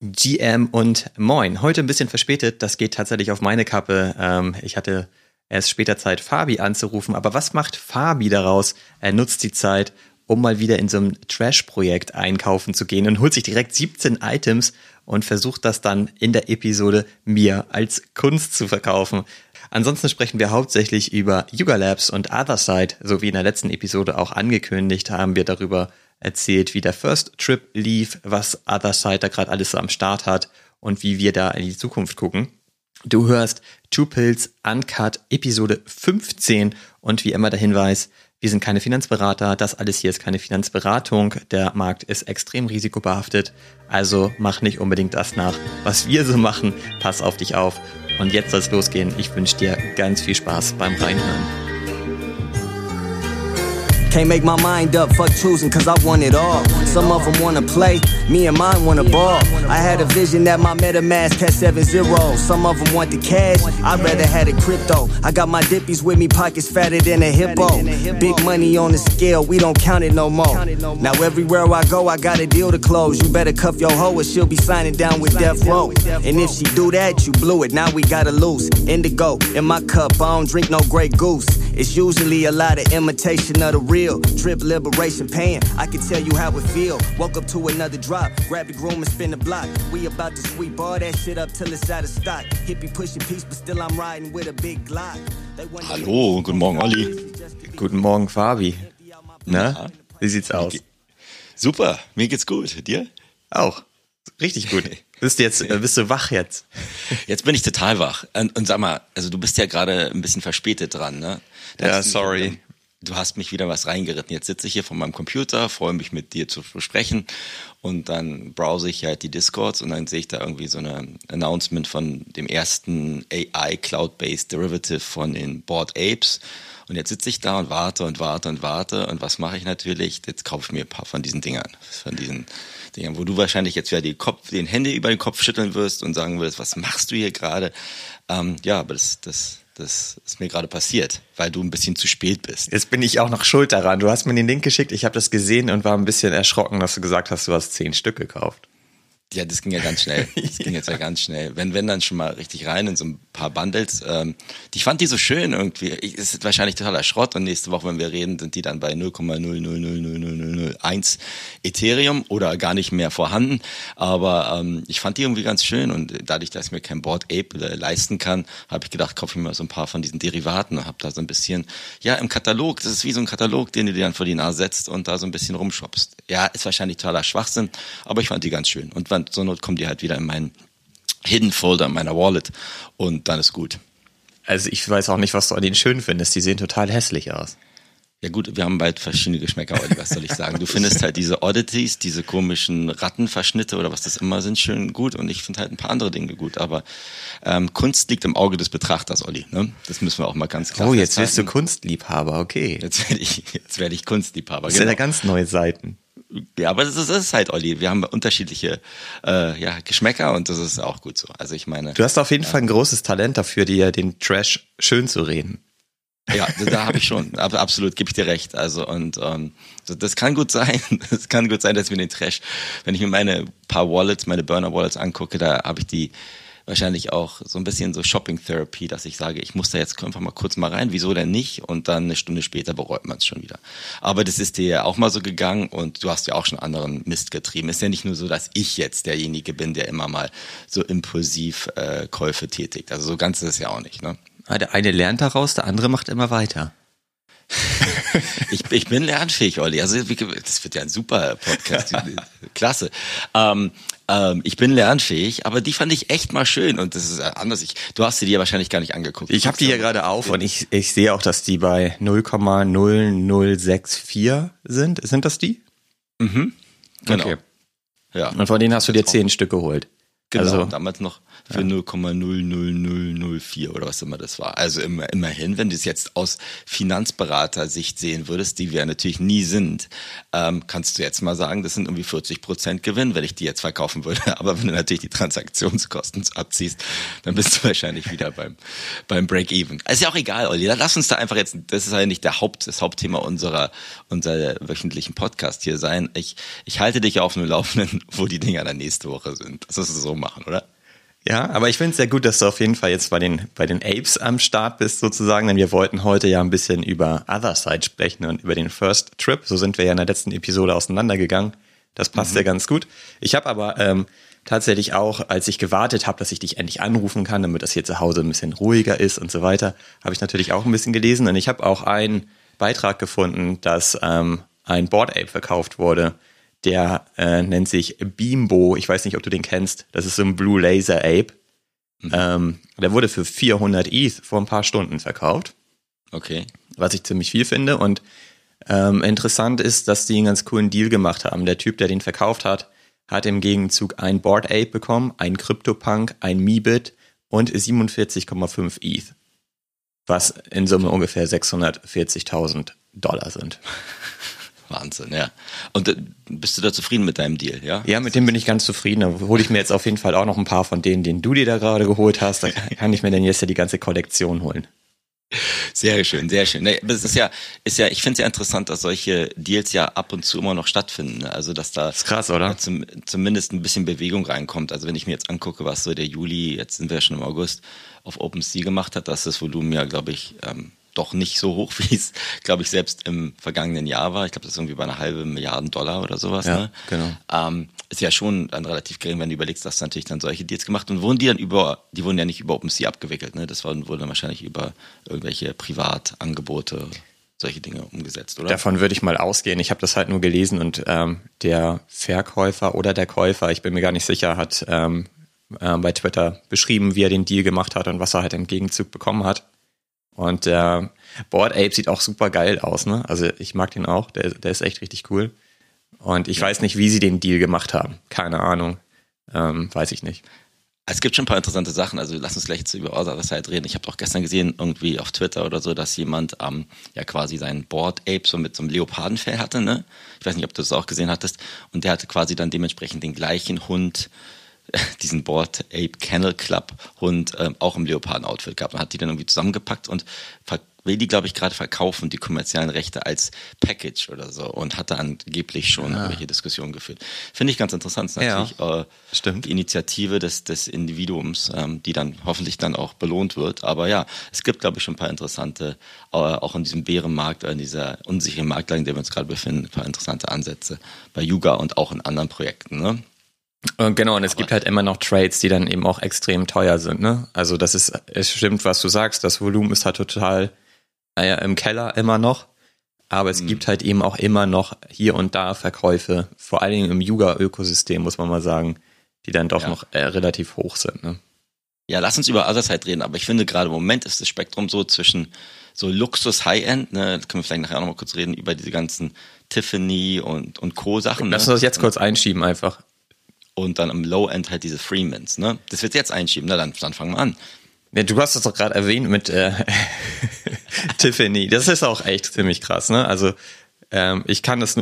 GM und Moin. Heute ein bisschen verspätet, das geht tatsächlich auf meine Kappe. Ähm, ich hatte erst später Zeit, Fabi anzurufen, aber was macht Fabi daraus? Er nutzt die Zeit, um mal wieder in so einem Trash-Projekt einkaufen zu gehen und holt sich direkt 17 Items und versucht das dann in der Episode mir als Kunst zu verkaufen. Ansonsten sprechen wir hauptsächlich über Yuga Labs und Otherside, so wie in der letzten Episode auch angekündigt haben wir darüber erzählt, wie der First Trip lief, was Otherside da gerade alles so am Start hat und wie wir da in die Zukunft gucken. Du hörst Two Pills Uncut Episode 15 und wie immer der Hinweis, wir sind keine Finanzberater, das alles hier ist keine Finanzberatung, der Markt ist extrem risikobehaftet, also mach nicht unbedingt das nach, was wir so machen, pass auf dich auf und jetzt soll es losgehen. Ich wünsche dir ganz viel Spaß beim Reinhören. Can't make my mind up, fuck choosing, cause I want it all. Some of them wanna play, me and mine wanna ball. I had a vision that my MetaMask had seven zeros. Some of them want the cash, I'd rather had it crypto. I got my dippies with me, pockets fatter than a hippo. Big money on the scale, we don't count it no more. Now everywhere I go, I got a deal to close. You better cuff your hoe or she'll be signing down with Death Row. And if she do that, you blew it, now we gotta lose. Indigo in my cup, I don't drink no Grey Goose. It's usually a lot of imitation of the real. Drip liberation pain. I can tell you how it feel. Woke up to another drop. Grab the groom and spin the block. We about to sweep all that shit up till it's out of stock. Hippie pushing peace, but still I'm riding with a big Glock. Hallo, guten Morgen, Olli. Guten Morgen, Fabi. Na, wie sieht's aus? Super, mir geht's gut. Dir? Auch. Richtig gut. Bist du jetzt, bist du wach jetzt? Jetzt bin ich total wach. Und, und sag mal, also du bist ja gerade ein bisschen verspätet dran, ne? Ja, sorry. Du hast mich wieder was reingeritten. Jetzt sitze ich hier vor meinem Computer, freue mich mit dir zu besprechen und dann browse ich halt die Discords und dann sehe ich da irgendwie so eine Announcement von dem ersten AI Cloud-Based Derivative von den Board Apes. Und jetzt sitze ich da und warte und warte und warte und was mache ich natürlich? Jetzt kaufe ich mir ein paar von diesen Dingern, von diesen Dingern, wo du wahrscheinlich jetzt wieder die Kopf, den Hände über den Kopf schütteln wirst und sagen wirst, was machst du hier gerade? Ähm, ja, aber das, das, das ist mir gerade passiert, weil du ein bisschen zu spät bist. Jetzt bin ich auch noch schuld daran. Du hast mir den Link geschickt, ich habe das gesehen und war ein bisschen erschrocken, dass du gesagt hast, du hast zehn Stück gekauft. Ja, das ging ja ganz schnell. Das ging jetzt ja ganz schnell. Wenn, wenn dann schon mal richtig rein in so ein paar Bundles. Ähm, ich fand die so schön irgendwie. Ich, es ist wahrscheinlich totaler Schrott und nächste Woche, wenn wir reden, sind die dann bei 0,0000001 Ethereum oder gar nicht mehr vorhanden. Aber ähm, ich fand die irgendwie ganz schön und dadurch, dass ich mir kein Board Ape äh, leisten kann, habe ich gedacht, kaufe ich mir so ein paar von diesen Derivaten und habe da so ein bisschen, ja, im Katalog, das ist wie so ein Katalog, den du dir dann vor die Nase setzt und da so ein bisschen rumshoppst. Ja, ist wahrscheinlich totaler Schwachsinn, aber ich fand die ganz schön. Und zur Not kommt die halt wieder in meinen Hidden Folder in meiner Wallet und dann ist gut. Also ich weiß auch nicht, was du an denen schön findest. Die sehen total hässlich aus. Ja gut, wir haben bald verschiedene Geschmäcker, Olli, was soll ich sagen? Du findest halt diese Oddities, diese komischen Rattenverschnitte oder was das immer sind, schön gut und ich finde halt ein paar andere Dinge gut, aber ähm, Kunst liegt im Auge des Betrachters, Olli, ne? Das müssen wir auch mal ganz klar Oh, jetzt wirst du Kunstliebhaber, okay. Jetzt werde ich, jetzt werde ich Kunstliebhaber, Das genau. sind ja ganz neue Seiten. Ja, aber das ist, das ist halt, Olli. Wir haben unterschiedliche äh, ja, Geschmäcker und das ist auch gut so. Also ich meine. Du hast auf jeden ja. Fall ein großes Talent dafür, dir den Trash schön zu reden. Ja, da habe ich schon. Absolut, gebe ich dir recht. Also und ähm, das kann gut sein. Das kann gut sein, dass wir den Trash, wenn ich mir meine paar Wallets, meine Burner Wallets angucke, da habe ich die wahrscheinlich auch so ein bisschen so Shopping Therapy, dass ich sage, ich muss da jetzt einfach mal kurz mal rein, wieso denn nicht? Und dann eine Stunde später bereut man es schon wieder. Aber das ist dir ja auch mal so gegangen und du hast ja auch schon anderen Mist getrieben. Ist ja nicht nur so, dass ich jetzt derjenige bin, der immer mal so impulsiv äh, Käufe tätigt. Also so ganz ist es ja auch nicht, ne? Der eine lernt daraus, der andere macht immer weiter. ich, ich bin lernfähig, Olli. Also das wird ja ein super Podcast. Klasse. Ähm, ähm, ich bin lernfähig, aber die fand ich echt mal schön und das ist anders. Ich, du hast sie dir wahrscheinlich gar nicht angeguckt. Ich habe die hier gerade auf und ich, ich sehe auch, dass die bei 0,0064 sind. Sind das die? Mhm. Genau. Okay. Ja. Und von denen hast du dir zehn Stück geholt. Genau, Also- damals noch für 0,00004 oder was immer das war. Also immer, immerhin, wenn du es jetzt aus Finanzberater-Sicht sehen würdest, die wir natürlich nie sind, ähm, kannst du jetzt mal sagen, das sind irgendwie 40 Prozent Gewinn, wenn ich die jetzt verkaufen würde. Aber wenn du natürlich die Transaktionskosten abziehst, dann bist du wahrscheinlich wieder beim, beim Break-Even. Ist ja auch egal, Olli. Lass uns da einfach jetzt, das ist ja nicht der Haupt, das Hauptthema unserer, unserer wöchentlichen Podcast hier sein. Ich, ich halte dich auf dem Laufenden, wo die Dinger dann nächste Woche sind. Das du so machen, oder? Ja, aber ich finde es sehr gut, dass du auf jeden Fall jetzt bei den, bei den Apes am Start bist sozusagen, denn wir wollten heute ja ein bisschen über Otherside sprechen und über den First Trip. So sind wir ja in der letzten Episode auseinandergegangen. Das passt ja ganz gut. Ich habe aber ähm, tatsächlich auch, als ich gewartet habe, dass ich dich endlich anrufen kann, damit das hier zu Hause ein bisschen ruhiger ist und so weiter, habe ich natürlich auch ein bisschen gelesen und ich habe auch einen Beitrag gefunden, dass ähm, ein Board Ape verkauft wurde. Der äh, nennt sich Beambo. Ich weiß nicht, ob du den kennst. Das ist so ein Blue Laser Ape. Ähm, der wurde für 400 ETH vor ein paar Stunden verkauft, Okay. was ich ziemlich viel finde. Und ähm, interessant ist, dass die einen ganz coolen Deal gemacht haben. Der Typ, der den verkauft hat, hat im Gegenzug ein Board Ape bekommen, ein CryptoPunk, ein Meebit und 47,5 ETH. Was in Summe ungefähr 640.000 Dollar sind. Wahnsinn, ja. Und äh, bist du da zufrieden mit deinem Deal, ja? Ja, mit dem bin ich ganz zufrieden. Da hole ich mir jetzt auf jeden Fall auch noch ein paar von denen, den du dir da gerade geholt hast. Da kann ich mir dann jetzt ja die ganze Kollektion holen. Sehr schön, sehr schön. Nee, es ist ja, ist ja, ich finde es ja interessant, dass solche Deals ja ab und zu immer noch stattfinden. Also dass da ist krass, oder? Zum, zumindest ein bisschen Bewegung reinkommt. Also wenn ich mir jetzt angucke, was so der Juli, jetzt sind wir ja schon im August, auf OpenSea gemacht hat, dass das Volumen ja, glaube ich, ähm, doch nicht so hoch, wie es, glaube ich, selbst im vergangenen Jahr war. Ich glaube, das ist irgendwie bei einer halben Milliarden Dollar oder sowas. Ja, ne? genau. Ähm, ist ja schon dann relativ gering, wenn du überlegst, dass natürlich dann solche Deals gemacht und wurden die dann über, die wurden ja nicht über OpenSea abgewickelt, ne? Das wurden, wurden dann wahrscheinlich über irgendwelche Privatangebote, solche Dinge umgesetzt, oder? Davon würde ich mal ausgehen. Ich habe das halt nur gelesen und ähm, der Verkäufer oder der Käufer, ich bin mir gar nicht sicher, hat ähm, äh, bei Twitter beschrieben, wie er den Deal gemacht hat und was er halt im Gegenzug bekommen hat. Und der Board Ape sieht auch super geil aus, ne? Also ich mag den auch, der, der ist echt richtig cool. Und ich weiß nicht, wie sie den Deal gemacht haben. Keine Ahnung. Ähm, weiß ich nicht. Es gibt schon ein paar interessante Sachen, also lass uns gleich jetzt über Other Side reden. Ich habe auch gestern gesehen, irgendwie auf Twitter oder so, dass jemand ähm, ja quasi seinen Board Ape so mit so einem Leopardenfell hatte, ne? Ich weiß nicht, ob du das auch gesehen hattest. Und der hatte quasi dann dementsprechend den gleichen Hund, diesen Board Ape Kennel Club Hund, ähm, auch im Leoparden-Outfit gehabt und hat die dann irgendwie zusammengepackt und will die, glaube ich, gerade verkaufen, die kommerziellen Rechte als Package oder so und hatte angeblich schon irgendwelche Diskussionen geführt. Finde ich ganz interessant. Ist Ja, natürlich äh, stimmt. die Initiative des, des Individuums, ähm, die dann hoffentlich dann auch belohnt wird. Aber ja, es gibt, glaube ich, schon ein paar interessante, äh, auch in diesem Bärenmarkt, äh, in dieser unsicheren Marktlage, in der wir uns gerade befinden, ein paar interessante Ansätze bei Yuga und auch in anderen Projekten. Ne? Und genau, und es gibt halt immer noch Trades, die dann eben auch extrem teuer sind. Ne? Also das ist, es stimmt, was du sagst, das Volumen ist halt total naja, im Keller immer noch. Aber es gibt halt eben auch immer noch hier und da Verkäufe, vor allen Dingen im Yuga-Ökosystem, muss man mal sagen, die dann doch Ja. noch äh, relativ hoch sind. Ne? Ja, lass uns über Otherside reden, aber ich finde gerade im Moment ist das Spektrum so zwischen so Luxus High-End, ne, können wir vielleicht nachher auch noch mal kurz reden, über diese ganzen Tiffany und, und Co-Sachen. Lass uns ne? das jetzt kurz einschieben einfach. Und dann im Low-End halt diese Freemans, ne? Das wird jetzt einschieben, na dann, dann fangen wir an. Ja, du hast es doch gerade erwähnt mit äh, Tiffany. Das ist auch echt ziemlich krass, ne? Also ähm, ich kann das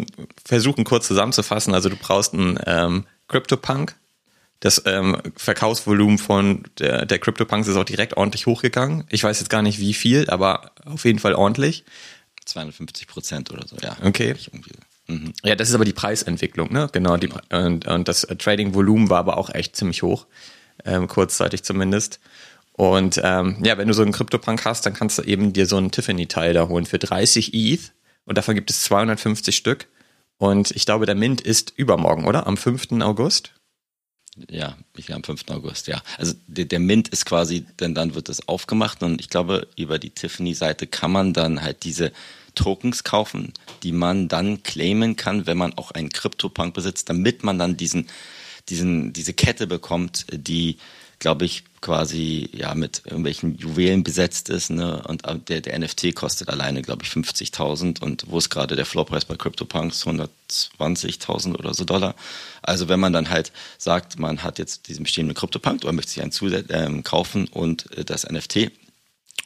versuchen kurz zusammenzufassen. Also du brauchst einen ähm, CryptoPunk. Das ähm, Verkaufsvolumen von der, der CryptoPunks ist auch direkt ordentlich hochgegangen. Ich weiß jetzt gar nicht wie viel, aber auf jeden Fall ordentlich. 250 Prozent oder so, ja. Okay. Ja, das ist aber die Preisentwicklung, ne? Genau. Die, und, und das Trading-Volumen war aber auch echt ziemlich hoch, ähm, kurzzeitig zumindest. Und ähm, ja, wenn du so einen CryptoPunk hast, dann kannst du eben dir so einen Tiffany-Teil da holen für 30 ETH und davon gibt es 250 Stück. Und ich glaube, der Mint ist übermorgen, oder? Am 5. August? Ja, ich am 5. August, ja. Also der, der Mint ist quasi, denn dann wird das aufgemacht und ich glaube, über die Tiffany-Seite kann man dann halt diese Tokens kaufen, die man dann claimen kann, wenn man auch einen CryptoPunk besitzt, damit man dann diesen, diesen, diese Kette bekommt, die glaube ich, quasi ja mit irgendwelchen Juwelen besetzt ist, ne? Und der, der NFT kostet alleine, glaube ich, 50.000 und wo ist gerade der Floorpreis bei CryptoPunks? 120.000 oder so Dollar. Also wenn man dann halt sagt, man hat jetzt diesen bestehenden CryptoPunk oder möchte sich einen Zusatz ähm, kaufen und äh, das NFT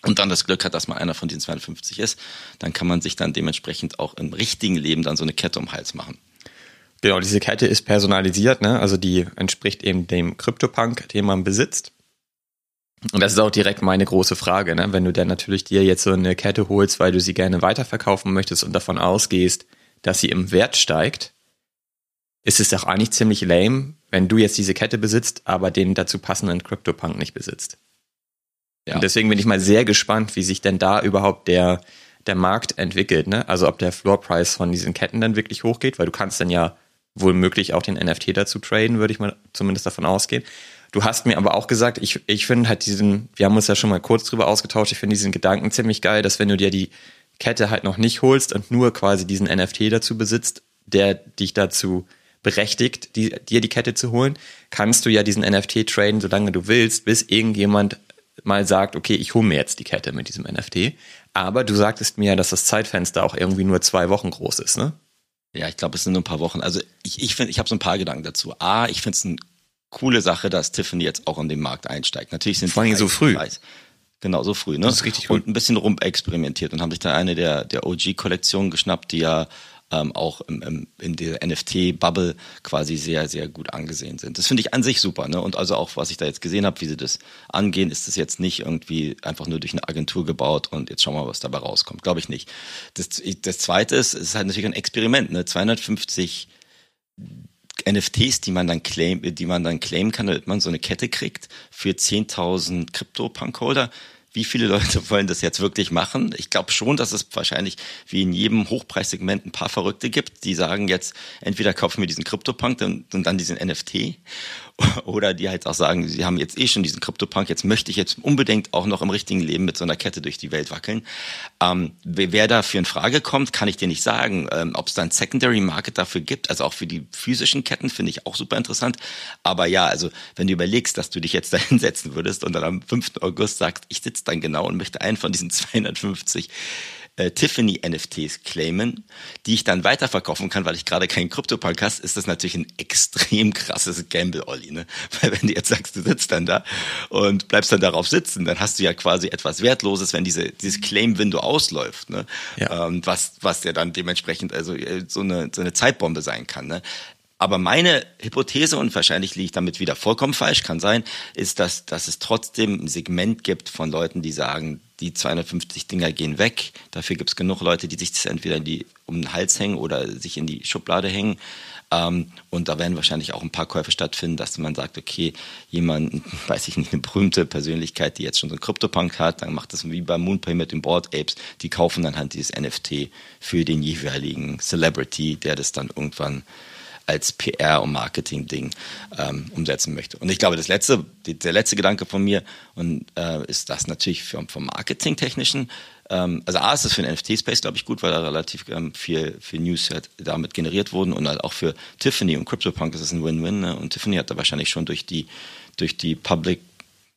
und dann das Glück hat, dass man einer von den 52 ist, dann kann man sich dann dementsprechend auch im richtigen Leben dann so eine Kette um den Hals machen. Genau, diese Kette ist personalisiert, ne? Also die entspricht eben dem CryptoPunk, den man besitzt. Und das ist auch direkt meine große Frage, ne? Wenn du dann natürlich dir jetzt so eine Kette holst, weil du sie gerne weiterverkaufen möchtest und davon ausgehst, dass sie im Wert steigt, ist es doch eigentlich ziemlich lame, wenn du jetzt diese Kette besitzt, aber den dazu passenden CryptoPunk nicht besitzt. Ja. Und deswegen bin ich mal sehr gespannt, wie sich denn da überhaupt der, der Markt entwickelt, ne? Also ob der Floorpreis von diesen Ketten dann wirklich hochgeht, weil du kannst dann ja wohl möglich auch den NFT dazu traden, würde ich mal zumindest davon ausgehen. Du hast mir aber auch gesagt, ich, ich finde halt diesen, wir haben uns ja schon mal kurz drüber ausgetauscht, ich finde diesen Gedanken ziemlich geil, dass wenn du dir die Kette halt noch nicht holst und nur quasi diesen NFT dazu besitzt, der dich dazu berechtigt, die, dir die Kette zu holen, kannst du ja diesen NFT traden, solange du willst, bis irgendjemand mal sagt, okay, ich hole mir jetzt die Kette mit diesem NFT. Aber du sagtest mir, dass das Zeitfenster auch irgendwie nur zwei Wochen groß ist, ne? Ja, ich glaube, es sind nur ein paar Wochen. Also ich, ich finde, ich habe so ein paar Gedanken dazu. A, ich finde es eine coole Sache, dass Tiffany jetzt auch in den Markt einsteigt. Natürlich sind vor allem so früh. Preis. Genau, so früh, ne? Das ist richtig cool. Und ein bisschen rumexperimentiert und haben sich da eine der, der OG-Kollektionen geschnappt, die ja ähm, auch im, im, in der NFT-Bubble quasi sehr, sehr gut angesehen sind. Das finde ich an sich super. Ne? Und also auch, was ich da jetzt gesehen habe, wie sie das angehen, ist das jetzt nicht irgendwie einfach nur durch eine Agentur gebaut und jetzt schauen wir mal, was dabei rauskommt. Glaube ich nicht. Das, das Zweite ist, es ist halt natürlich ein Experiment. Ne? 250 NFTs, die man dann claim, die man dann claimen kann, damit man so eine Kette kriegt für 10.000 Crypto-Punk-Holder wie viele Leute wollen das jetzt wirklich machen? Ich glaube schon, dass es wahrscheinlich wie in jedem Hochpreissegment ein paar Verrückte gibt, die sagen jetzt, entweder kaufen wir diesen CryptoPunk und, und dann diesen NFT oder die halt auch sagen, sie haben jetzt eh schon diesen CryptoPunk, jetzt möchte ich jetzt unbedingt auch noch im richtigen Leben mit so einer Kette durch die Welt wackeln. Ähm, wer dafür in Frage kommt, kann ich dir nicht sagen. Ähm, Ob es da ein Secondary Market dafür gibt, also auch für die physischen Ketten, finde ich auch super interessant. Aber ja, also wenn du überlegst, dass du dich jetzt da hinsetzen würdest und dann am 5. August sagst, ich sitze dann genau und möchte einen von diesen 250 äh, Tiffany NFTs claimen, die ich dann weiterverkaufen kann, weil ich gerade keinen Krypto-Punk hast, ist das natürlich ein extrem krasses Gamble, Olli. Ne? Weil wenn du jetzt sagst, du sitzt dann da und bleibst dann darauf sitzen, dann hast du ja quasi etwas Wertloses, wenn diese, dieses Claim-Window ausläuft. Ne? Ja. Ähm, was, was ja dann dementsprechend also äh, so eine, so eine Zeitbombe sein kann. Ne? Aber meine Hypothese, und wahrscheinlich liege ich damit wieder vollkommen falsch, kann sein, ist, dass, dass es trotzdem ein Segment gibt von Leuten, die sagen, die 250 Dinger gehen weg. Dafür gibt es genug Leute, die sich das entweder in die, um den Hals hängen oder sich in die Schublade hängen. Ähm, und da werden wahrscheinlich auch ein paar Käufe stattfinden, dass man sagt, okay, jemand, weiß ich nicht, eine berühmte Persönlichkeit, die jetzt schon so einen Crypto-Punk hat, dann macht das wie bei Moonpay mit den Board Apes, die kaufen dann halt dieses NFT für den jeweiligen Celebrity, der das dann irgendwann als PR- und Marketing-Ding ähm, umsetzen möchte. Und ich glaube, das letzte, die, der letzte Gedanke von mir und, äh, ist das natürlich vom, vom Marketing-Technischen. Ähm, also A ist das für den NFT-Space, glaube ich, gut, weil da relativ ähm, viel, viel News halt damit generiert wurden und halt auch für Tiffany und CryptoPunk ist es ein Win-Win. Ne? Und Tiffany hat da wahrscheinlich schon durch die, durch die Public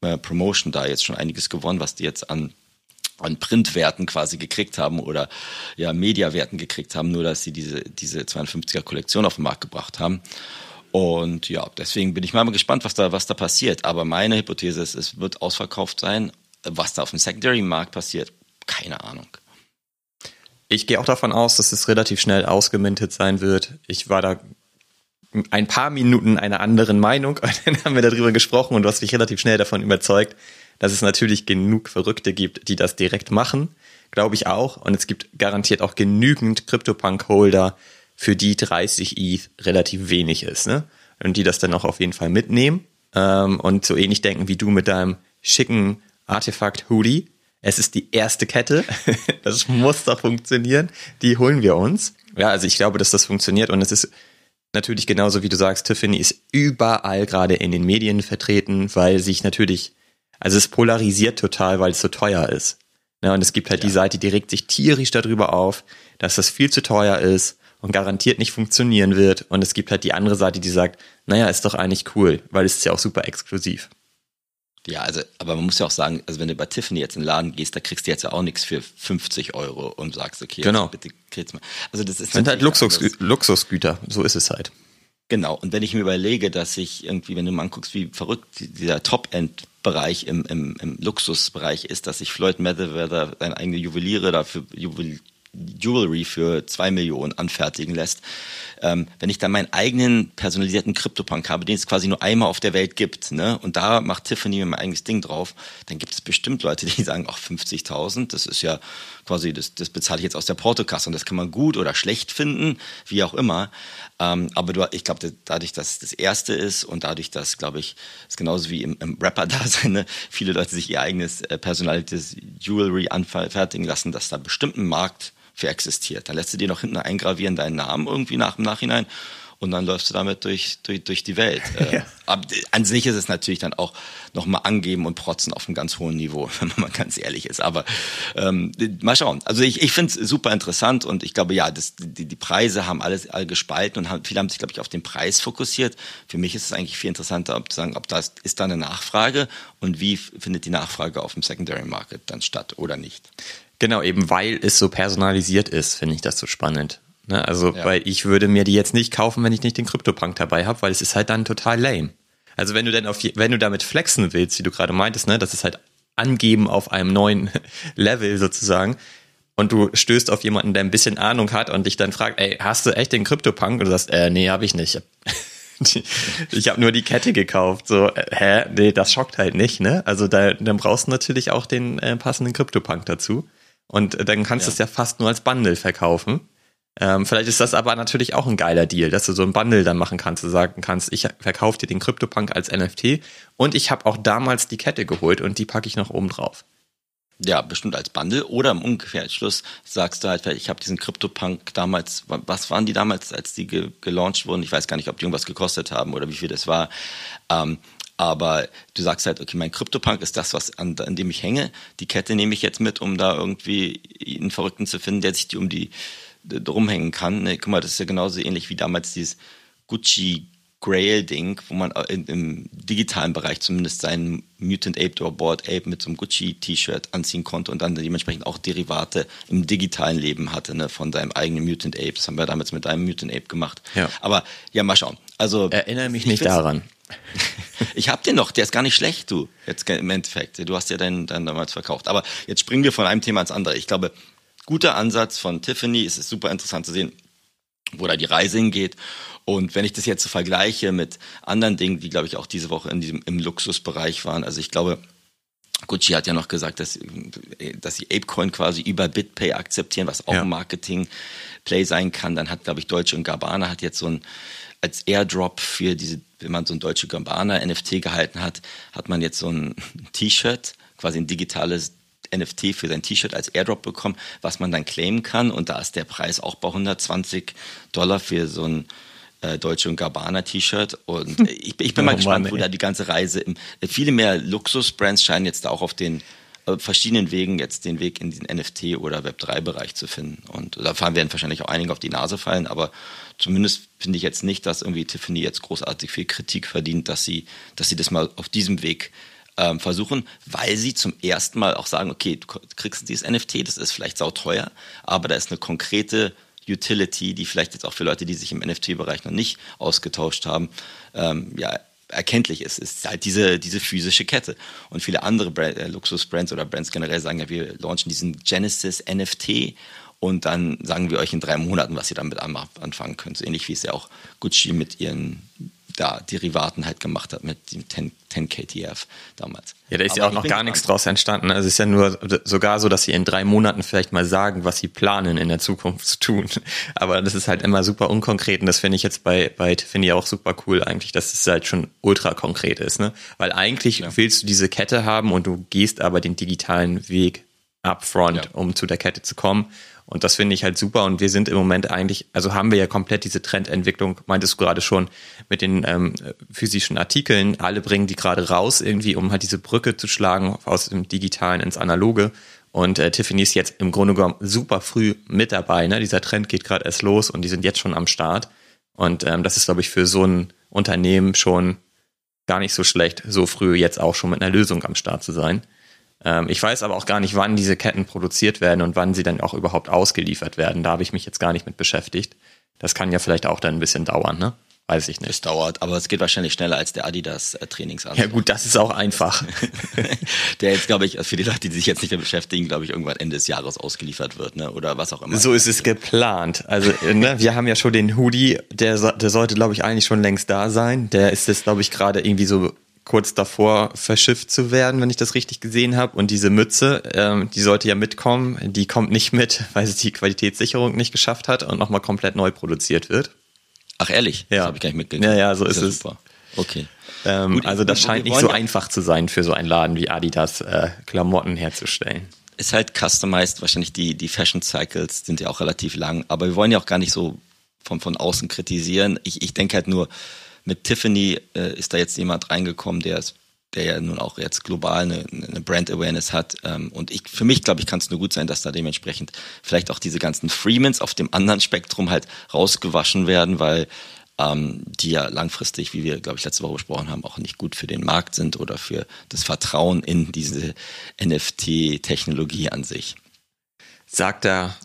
äh, Promotion da jetzt schon einiges gewonnen, was die jetzt an an Printwerten quasi gekriegt haben oder ja Mediawerten gekriegt haben, nur dass sie diese, diese 52er Kollektion auf den Markt gebracht haben. Und ja, deswegen bin ich mal gespannt, was da, was da passiert. Aber meine Hypothese ist, es wird ausverkauft sein. Was da auf dem Secondary-Markt passiert, keine Ahnung. Ich gehe auch davon aus, dass es relativ schnell ausgemintet sein wird. Ich war da ein paar Minuten einer anderen Meinung, dann haben wir darüber gesprochen und du hast mich relativ schnell davon überzeugt, dass es natürlich genug Verrückte gibt, die das direkt machen, glaube ich auch. Und es gibt garantiert auch genügend CryptoPunk-Holder, für die 30 ETH relativ wenig ist, ne? Und die das dann auch auf jeden Fall mitnehmen ähm, und so ähnlich denken wie du mit deinem schicken Artefakt-Hoodie. Es ist die erste Kette. das muss doch funktionieren. Die holen wir uns. Ja, also ich glaube, dass das funktioniert und es ist natürlich genauso wie du sagst, Tiffany ist überall gerade in den Medien vertreten, weil sich natürlich also es polarisiert total, weil es so teuer ist. Ja, ne, und es gibt halt ja. die Seite, die regt sich tierisch darüber auf, dass das viel zu teuer ist und garantiert nicht funktionieren wird. Und es gibt halt die andere Seite, die sagt, naja, ist doch eigentlich cool, weil es ist ja auch super exklusiv. Ja, also, aber man muss ja auch sagen, also wenn du bei Tiffany jetzt in den Laden gehst, da kriegst du jetzt ja auch nichts für 50 Euro und sagst, okay, genau. bitte kriegst mal. Also das ist sind halt Luxus, Luxusgüter, so ist es halt. Genau, und wenn ich mir überlege, dass ich irgendwie, wenn du mal anguckst, wie verrückt dieser Top-End-Bereich im, im, im Luxusbereich ist, dass sich Floyd Mayweather seine eigene Juweliere dafür Juwel Jewelry für zwei Millionen anfertigen lässt. Ähm, wenn ich dann meinen eigenen personalisierten Crypto-Punk habe, den es quasi nur einmal auf der Welt gibt, ne, und da macht Tiffany mein eigenes Ding drauf, dann gibt es bestimmt Leute, die sagen, ach, 50.000, das ist ja quasi, das, das bezahle ich jetzt aus der Portokasse und das kann man gut oder schlecht finden, wie auch immer. Ähm, aber du, ich glaube, dadurch, dass das erste ist und dadurch, dass, glaube ich, ist genauso wie im, im Rapper-Dasein, ne, viele Leute sich ihr eigenes äh, personalisiertes Jewelry anfertigen lassen, dass da bestimmten Markt für existiert. Da lässt du dir noch hinten eingravieren deinen Namen irgendwie nach im Nachhinein und dann läufst du damit durch, durch, durch die Welt. Äh, ja. Aber an sich ist es natürlich dann auch nochmal angeben und protzen auf einem ganz hohen Niveau, wenn man mal ganz ehrlich ist. Aber ähm, mal schauen. Also ich, ich finde es super interessant und ich glaube, ja, das, die, die Preise haben alles alle gespalten und haben, viele haben sich, glaube ich, auf den Preis fokussiert. Für mich ist es eigentlich viel interessanter, ob zu sagen, ob das ist da eine Nachfrage und wie findet die Nachfrage auf dem Secondary Market dann statt oder nicht. Genau, eben weil es so personalisiert ist, finde ich das so spannend. Ne? Also, ja. weil ich würde mir die jetzt nicht kaufen, wenn ich nicht den CryptoPunk dabei habe, weil es ist halt dann total lame. Also wenn du denn auf, wenn du damit flexen willst, wie du gerade meintest, ne, das ist halt angeben auf einem neuen Level sozusagen, und du stößt auf jemanden, der ein bisschen Ahnung hat und dich dann fragt, ey, hast du echt den CryptoPunk? Und du sagst, äh, nee, habe ich nicht. ich habe nur die Kette gekauft. So, äh, hä? Nee, das schockt halt nicht, ne? Also da, dann brauchst du natürlich auch den äh, passenden CryptoPunk dazu. Und äh, dann kannst du ja. es ja fast nur als Bundle verkaufen. Ähm, vielleicht ist das aber natürlich auch ein geiler Deal, dass du so ein Bundle dann machen kannst, du sagen kannst, ich verkaufe dir den CryptoPunk als NFT und ich habe auch damals die Kette geholt und die packe ich noch oben drauf. Ja, bestimmt als Bundle oder im Umkehrschluss sagst du halt, ich habe diesen CryptoPunk damals, was waren die damals, als die ge gelauncht wurden? Ich weiß gar nicht, ob die irgendwas gekostet haben oder wie viel das war. Ähm, aber du sagst halt, okay, mein CryptoPunk ist das, was an, an dem ich hänge. Die Kette nehme ich jetzt mit, um da irgendwie einen Verrückten zu finden, der sich die um die drum hängen kann. Ne, guck mal, das ist ja genauso ähnlich wie damals dieses Gucci Grail-Ding, wo man im digitalen Bereich zumindest seinen Mutant Ape oder Board Ape mit so einem Gucci-T-Shirt anziehen konnte und dann dementsprechend auch Derivate im digitalen Leben hatte, ne, von deinem eigenen Mutant Ape. Das haben wir damals mit deinem Mutant Ape gemacht. Ja. Aber ja, mal schauen. Also erinnere mich nicht daran. Ich hab den noch, der ist gar nicht schlecht, du. Jetzt im Endeffekt. Du hast ja deinen, deinen damals verkauft. Aber jetzt springen wir von einem Thema ins andere. Ich glaube, guter Ansatz von Tiffany. Es ist super interessant zu sehen, wo da die Reise hingeht. Und wenn ich das jetzt so vergleiche mit anderen Dingen, die, glaube ich, auch diese Woche in diesem, im Luxusbereich waren. Also ich glaube, Gucci hat ja noch gesagt, dass, dass sie Apecoin quasi über BitPay akzeptieren, was auch ja. ein Marketing-Play sein kann. Dann hat, glaube ich, Deutsche und Gabbana hat jetzt so ein als Airdrop für diese, wenn man so ein deutsche Gabbana NFT gehalten hat, hat man jetzt so ein T-Shirt, quasi ein digitales NFT für sein T-Shirt als Airdrop bekommen, was man dann claimen kann. Und da ist der Preis auch bei 120 Dollar für so ein äh, Deutsche und Gabbana T-Shirt. Und ich, ich bin oh, mal gespannt, Mann, wo da die ganze Reise. Im, viele mehr Luxus-Brands scheinen jetzt da auch auf den äh, verschiedenen Wegen jetzt den Weg in diesen NFT- oder Web3-Bereich zu finden. Und da werden wahrscheinlich auch einige auf die Nase fallen, aber zumindest finde ich jetzt nicht, dass irgendwie Tiffany jetzt großartig viel Kritik verdient, dass sie, dass sie das mal auf diesem Weg ähm, versuchen, weil sie zum ersten Mal auch sagen, okay, du kriegst dieses NFT, das ist vielleicht sauteuer, aber da ist eine konkrete Utility, die vielleicht jetzt auch für Leute, die sich im NFT-Bereich noch nicht ausgetauscht haben, ähm, ja, erkenntlich ist, ist halt diese, diese physische Kette. Und viele andere Brand, äh, Luxus-Brands oder Brands generell sagen ja, wir launchen diesen Genesis NFT und dann sagen wir euch in drei Monaten, was ihr damit anfangen könnt. So ähnlich wie es ja auch Gucci mit ihren da Derivaten halt gemacht hat mit dem 10, 10 KTF damals. Ja, da ist Aber ja auch noch gar nichts draus entstanden. Also es ist ja nur sogar so, dass sie in drei Monaten vielleicht mal sagen, was sie planen in der Zukunft zu tun. Aber das ist halt immer super unkonkret und das finde ich jetzt bei, bei Tiffany auch super cool eigentlich, dass es halt schon ultra konkret ist, ne? Weil eigentlich ja. willst du diese Kette haben und du gehst aber den digitalen Weg upfront, ja. um zu der Kette zu kommen. Und das finde ich halt super. Und wir sind im Moment eigentlich, also haben wir ja komplett diese Trendentwicklung, meintest du gerade schon, mit den ähm, physischen Artikeln. Alle bringen die gerade raus, irgendwie, um halt diese Brücke zu schlagen aus dem Digitalen ins Analoge. Und äh, Tiffany ist jetzt im Grunde genommen super früh mit dabei. Ne? Dieser Trend geht gerade erst los und die sind jetzt schon am Start. Und ähm, das ist, glaube ich, für so ein Unternehmen schon gar nicht so schlecht, so früh jetzt auch schon mit einer Lösung am Start zu sein. Ähm, ich weiß aber auch gar nicht, wann diese Ketten produziert werden und wann sie dann auch überhaupt ausgeliefert werden. Da habe ich mich jetzt gar nicht mit beschäftigt. Das kann ja vielleicht auch dann ein bisschen dauern, ne? Weiß ich nicht. Es dauert, aber es geht wahrscheinlich schneller als der Adidas äh, Trainingsanzug. Ja gut, das ist auch einfach. der jetzt, glaube ich, für die Leute, die sich jetzt nicht mehr beschäftigen, glaube ich, irgendwann Ende des Jahres ausgeliefert wird, ne? Oder was auch immer. So ist es geplant. Also, ne, wir haben ja schon den Hoodie, der, der sollte, glaube ich, eigentlich schon längst da sein. Der ist jetzt, glaube ich, gerade irgendwie so kurz davor verschifft zu werden, wenn ich das richtig gesehen habe. Und diese Mütze, ähm, die sollte ja mitkommen. Die kommt nicht mit, weil sie die Qualitätssicherung nicht geschafft hat und nochmal komplett neu produziert wird. Ach ehrlich? Ja. Das habe ich gar nicht mitgekriegt. Ja, ja, so ist, ja es. Super. Okay. Ähm, Gut, also das scheint nicht so ja- einfach zu sein für so einen Laden wie Adidas, äh, Klamotten herzustellen. Ist halt customized, wahrscheinlich die, die Fashion Cycles sind ja auch relativ lang, aber wir wollen ja auch gar nicht so von, von außen kritisieren. Ich, ich denke halt nur, mit Tiffany äh, ist da jetzt jemand reingekommen, der ist der ja nun auch jetzt global eine, eine Brand Awareness hat. Ähm, und ich, für mich, glaube ich, kann es nur gut sein, dass da dementsprechend vielleicht auch diese ganzen Freemans auf dem anderen Spektrum halt rausgewaschen werden, weil ähm, die ja langfristig, wie wir, glaube ich, letzte Woche besprochen haben, auch nicht gut für den Markt sind oder für das Vertrauen in diese NFT-Technologie an sich. Sagt er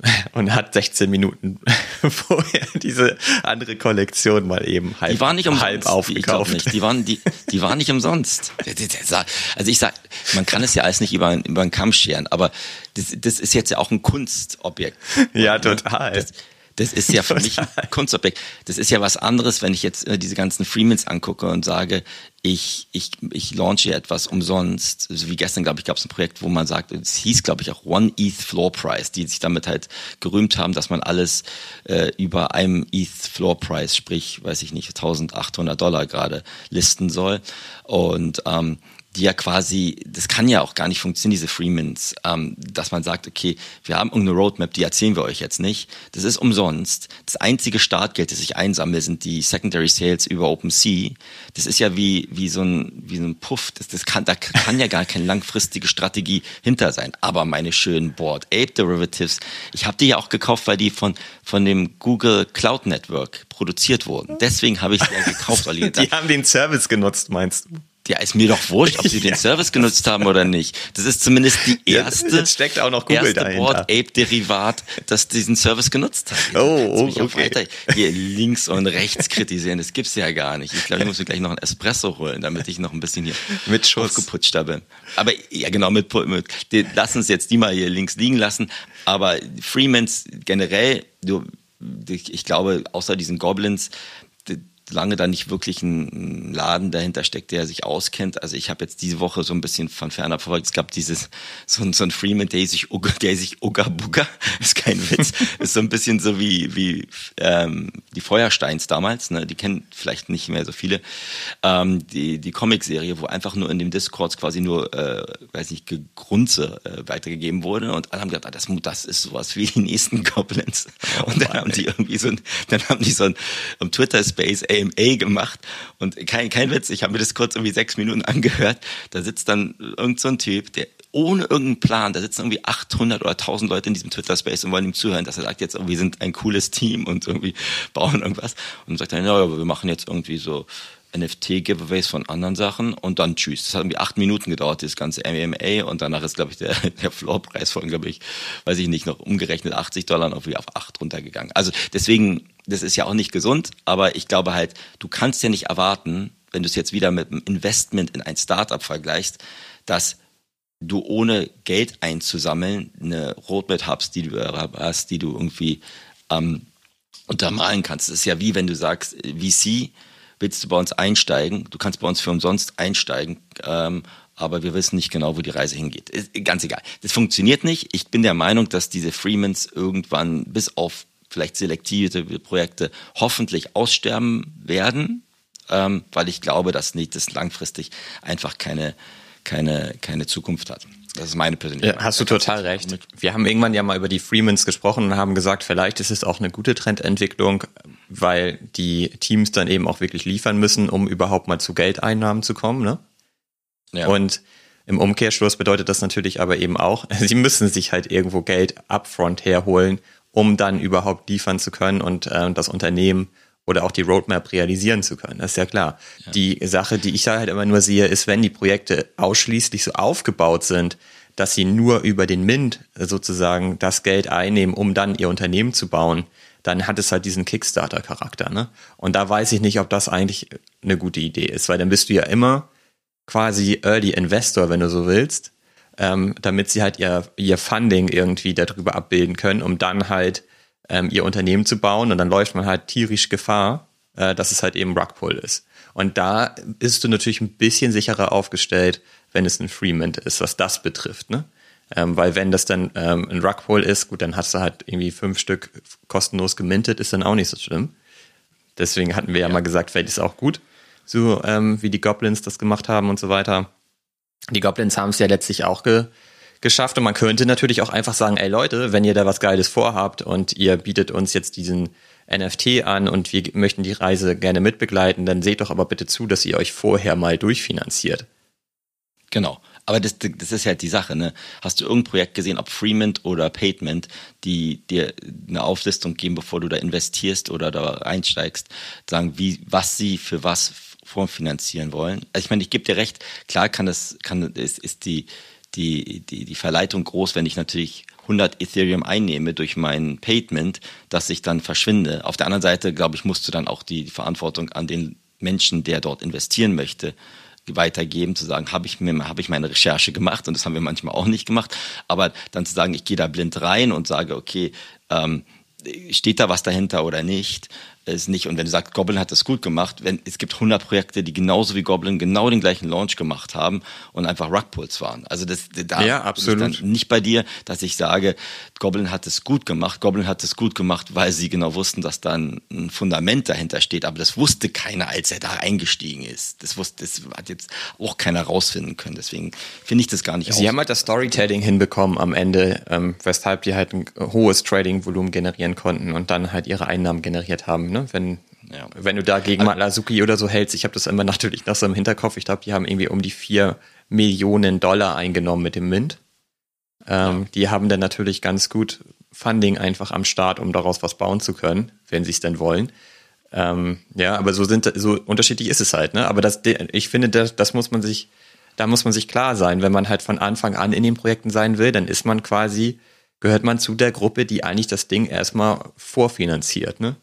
und hat 16 Minuten vorher diese andere Kollektion mal eben halb, Die waren nicht umsonst. halb aufgekauft. nicht. Die waren, die, die waren nicht umsonst. Also ich sag, man kann es ja alles nicht über, über einen Kamm scheren, aber das, das ist jetzt ja auch ein Kunstobjekt. Ja, total. Das, das ist ja für mich Kunstobjekt. Das ist ja was anderes, wenn ich jetzt äh, diese ganzen Freemans angucke und sage, ich, ich, ich launche hier etwas umsonst. So wie gestern, glaube ich, gab es ein Projekt, wo man sagt, es hieß, glaube ich, auch One ETH Floor Price, die sich damit halt gerühmt haben, dass man alles äh, über einem ETH Floor Price, sprich, weiß ich nicht, 1800 Dollar gerade listen soll. Und ähm, die ja quasi, das kann ja auch gar nicht funktionieren, diese Freemans, ähm, dass man sagt, okay, wir haben irgendeine Roadmap, die erzählen wir euch jetzt nicht. Das ist umsonst. Das einzige Startgeld, das ich einsammle, sind die Secondary Sales über OpenSea. Das ist ja wie, wie so ein, wie so ein Puff. Das, das kann, da kann ja gar keine langfristige Strategie hinter sein. Aber meine schönen Board Ape Derivatives, ich habe die ja auch gekauft, weil die von, von dem Google Cloud Network produziert wurden. Deswegen habe ich die ja gekauft, weil Die haben den Service genutzt, meinst du? Ja, ist mir doch wurscht, ob sie den Service genutzt haben oder nicht. Das ist zumindest die erste, jetzt steckt auch noch Google erste dahinter. Board Ape Derivat, das diesen Service genutzt hat. Oh, oh, okay. hier links und rechts kritisieren, das gibt's ja gar nicht. Ich glaube, ich muss mir gleich noch einen Espresso holen, damit ich noch ein bisschen hier Mit Schuss. aufgeputschter bin. Aber ja, genau, mit, mit lass uns jetzt die mal hier links liegen lassen. Aber Freemans generell, du, ich glaube, außer diesen Goblins, solange da nicht wirklich ein Laden dahinter steckt, der sich auskennt. Also ich habe jetzt diese Woche so ein bisschen von ferner verfolgt. Es gab dieses so, ein- so ein Freeman, der sich der sich Uga Buga, ist kein Witz, ist so ein bisschen so wie wie ähm, die Feuersteins damals. Ne? Die kennen vielleicht nicht mehr so viele. Ähm, die die Comicserie, wo einfach nur in dem Discord quasi nur, äh, weiß nicht, Grunze äh, weitergegeben wurde und alle haben gedacht, ah, das, das ist sowas wie die nächsten Goblins. und dann haben die irgendwie so ein, dann haben die so ein um Twitter Space AMA gemacht und kein, kein Witz, ich habe mir das kurz irgendwie sechs Minuten angehört. Da sitzt dann irgend so ein Typ, der ohne irgendeinen Plan, da sitzen irgendwie 800 oder 1000 Leute in diesem Twitter Space und wollen ihm zuhören, dass er sagt jetzt, wir sind ein cooles Team und irgendwie bauen irgendwas. Und dann sagt er, ja, aber wir machen jetzt irgendwie so NFT-Giveaways von anderen Sachen und dann tschüss. Das hat irgendwie acht Minuten gedauert, das ganze MMA und danach ist, glaube ich, der, der Floorpreis von, glaube ich, weiß ich nicht, noch umgerechnet 80 Dollar wieder auf acht runtergegangen. Also deswegen, das ist ja auch nicht gesund, aber ich glaube halt, du kannst ja nicht erwarten, wenn du es jetzt wieder mit einem Investment in ein Startup vergleichst, dass du ohne Geld einzusammeln eine Roadmap hast, die du hast, die du irgendwie ähm, untermalen kannst. Es ist ja wie wenn du sagst, äh, VC, willst du bei uns einsteigen? Du kannst bei uns für umsonst einsteigen, ähm, aber wir wissen nicht genau, wo die Reise hingeht. Ist ganz egal. Das funktioniert nicht. Ich bin der Meinung, dass diese Freemans irgendwann bis auf vielleicht selektierte Projekte hoffentlich aussterben werden, ähm, weil ich glaube, dass nicht das langfristig einfach keine keine keine Zukunft hat. Das ist meine persönliche Ja, hast du total recht. Wir haben irgendwann ja mal über die Freemans gesprochen und haben gesagt, vielleicht ist es auch eine gute Trendentwicklung, weil die Teams dann eben auch wirklich liefern müssen, um überhaupt mal zu Geldeinnahmen zu kommen. Ne? Ja. Und im Umkehrschluss bedeutet das natürlich aber eben auch, sie müssen sich halt irgendwo Geld upfront herholen, um dann überhaupt liefern zu können und äh, das Unternehmen oder auch die Roadmap realisieren zu können. Das ist ja klar. Ja. Die Sache, die ich da halt immer nur sehe, ist, wenn die Projekte ausschließlich so aufgebaut sind, dass sie nur über den Mint sozusagen das Geld einnehmen, um dann ihr Unternehmen zu bauen, dann hat es halt diesen Kickstarter-Charakter. Ne? Und da weiß ich nicht, ob das eigentlich eine gute Idee ist, weil dann bist du ja immer quasi Early Investor, wenn du so willst, ähm, damit sie halt ihr, ihr Funding irgendwie darüber abbilden können, um dann halt ähm, ihr Unternehmen zu bauen und dann läuft man halt tierisch Gefahr, äh, dass es halt eben Rugpull ist. Und da bist du natürlich ein bisschen sicherer aufgestellt, wenn es ein Freemint ist, was das betrifft. Ne? Ähm, weil wenn das dann ähm, ein Rugpull ist, gut, dann hast du halt irgendwie fünf Stück kostenlos gemintet, ist dann auch nicht so schlimm. Deswegen hatten wir ja, ja mal gesagt, vielleicht ist es auch gut, so ähm, wie die Goblins das gemacht haben und so weiter. Die Goblins haben es ja letztlich auch ge geschafft und man könnte natürlich auch einfach sagen, ey Leute, wenn ihr da was Geiles vorhabt und ihr bietet uns jetzt diesen NFT an und wir möchten die Reise gerne mitbegleiten, dann seht doch aber bitte zu, dass ihr euch vorher mal durchfinanziert. Genau. Aber das, das ist halt die Sache, ne? Hast du irgendein Projekt gesehen, ob Freemint oder Payment, die dir eine Auflistung geben, bevor du da investierst oder da einsteigst, sagen, wie, was sie für was vorfinanzieren wollen? Also ich meine, ich gebe dir recht, klar kann das, kann, ist, ist die, die, die, die Verleitung groß, wenn ich natürlich 100 Ethereum einnehme durch mein Payment, dass ich dann verschwinde. Auf der anderen Seite, glaube ich, musst du dann auch die, die Verantwortung an den Menschen, der dort investieren möchte, weitergeben, zu sagen, habe ich habe ich meine Recherche gemacht und das haben wir manchmal auch nicht gemacht, aber dann zu sagen, ich gehe da blind rein und sage, okay, ähm, steht da was dahinter oder nicht, ist nicht. Und wenn du sagst, Goblin hat das gut gemacht, wenn, es gibt 100 Projekte, die genauso wie Goblin genau den gleichen Launch gemacht haben und einfach Rugpulls waren. Also das, da ja, absolut. Bin ich dann nicht bei dir, dass ich sage, Goblin hat es gut gemacht. Goblin hat es gut gemacht, weil sie genau wussten, dass da ein, ein Fundament dahinter steht. Aber das wusste keiner, als er da eingestiegen ist. Das wusste, das hat jetzt auch keiner rausfinden können. Deswegen finde ich das gar nicht. Sie aus. haben halt das Storytelling hinbekommen am Ende, ähm, weshalb die halt ein hohes Trading-Volumen generieren konnten und dann halt ihre Einnahmen generiert haben. Ne? Wenn ja. Wenn du da gegen also, Azuki oder so hältst, ich habe das immer natürlich noch so im Hinterkopf, ich glaube, die haben irgendwie um die vier Millionen Dollar eingenommen mit dem Mint. Ähm, ja. Die haben dann natürlich ganz gut Funding einfach am Start, um daraus was bauen zu können, wenn sie es denn wollen. Ähm, ja, aber so sind so unterschiedlich ist es halt, ne? Aber das, ich finde, das, das muss man sich, da muss man sich klar sein, wenn man halt von Anfang an in den Projekten sein will, dann ist man quasi, gehört man zu der Gruppe, die eigentlich das Ding erstmal vorfinanziert, ne?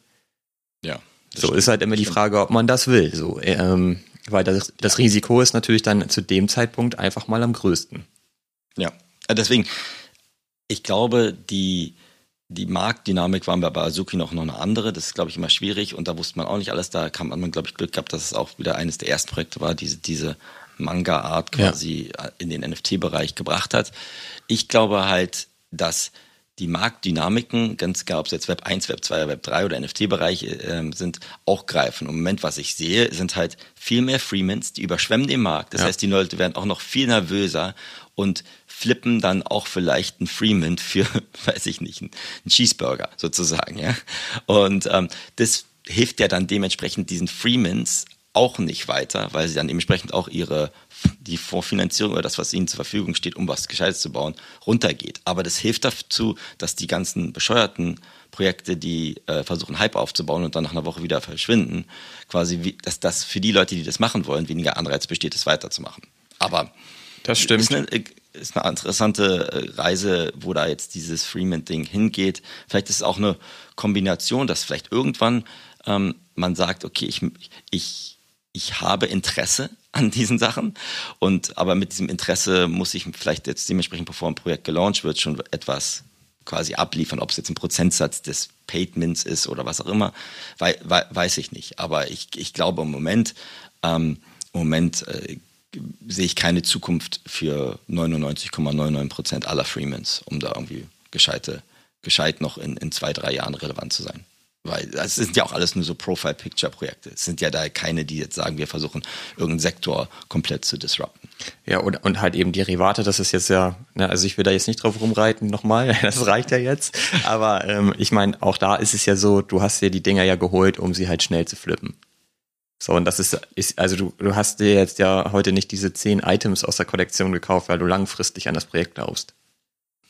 Ja. So stimmt. ist halt immer die Frage, ob man das will. So, ähm, weil das, das Risiko ist natürlich dann zu dem Zeitpunkt einfach mal am größten. Ja, äh, deswegen, ich glaube, die, die Marktdynamik war bei Azuki noch, noch eine andere. Das ist, glaube ich, immer schwierig und da wusste man auch nicht alles. Da kam man, glaube ich, Glück gehabt, dass es auch wieder eines der ersten Projekte war, diese, diese Manga-Art quasi ja. in den NFT-Bereich gebracht hat. Ich glaube halt, dass die Marktdynamiken, ganz egal, ob es jetzt Web 1, Web 2, Web 3 oder NFT-Bereich äh, sind, auch greifen. Im Moment, was ich sehe, sind halt viel mehr Freemans, die überschwemmen den Markt. Das ja. heißt, die Leute werden auch noch viel nervöser und flippen dann auch vielleicht ein Freeman für, weiß ich nicht, einen Cheeseburger sozusagen. Ja? Und ähm, das hilft ja dann dementsprechend diesen Freemans auch nicht weiter, weil sie dann dementsprechend auch ihre die Vorfinanzierung oder das, was ihnen zur Verfügung steht, um was Gescheites zu bauen, runtergeht. Aber das hilft dazu, dass die ganzen bescheuerten Projekte, die äh, versuchen, Hype aufzubauen und dann nach einer Woche wieder verschwinden, quasi, wie, dass das für die Leute, die das machen wollen, weniger Anreiz besteht, es weiterzumachen. Aber das stimmt. Ist eine, ist eine interessante äh, Reise, wo da jetzt dieses Freeman-Ding hingeht. Vielleicht ist es auch eine Kombination, dass vielleicht irgendwann ähm, man sagt, okay, ich, ich, ich habe Interesse an diesen Sachen. Und aber mit diesem Interesse muss ich vielleicht jetzt dementsprechend, bevor ein Projekt gelauncht wird, schon etwas quasi abliefern, ob es jetzt ein Prozentsatz des Payments ist oder was auch immer, wei wei weiß ich nicht. Aber ich, ich glaube im Moment, ähm, im Moment äh, sehe ich keine Zukunft für 99,99 Prozent ,99 aller Freemans, um da irgendwie gescheite, gescheit noch in, in zwei, drei Jahren relevant zu sein. Weil das sind ja auch alles nur so Profile-Picture-Projekte. Es sind ja da keine, die jetzt sagen, wir versuchen, irgendeinen Sektor komplett zu disrupten. Ja, und, und halt eben Derivate, das ist jetzt ja, ne, also ich will da jetzt nicht drauf rumreiten nochmal, das reicht ja jetzt. Aber ähm, ich meine, auch da ist es ja so, du hast dir die Dinger ja geholt, um sie halt schnell zu flippen. So, und das ist, ist also du, du hast dir jetzt ja heute nicht diese zehn Items aus der Kollektion gekauft, weil du langfristig an das Projekt glaubst.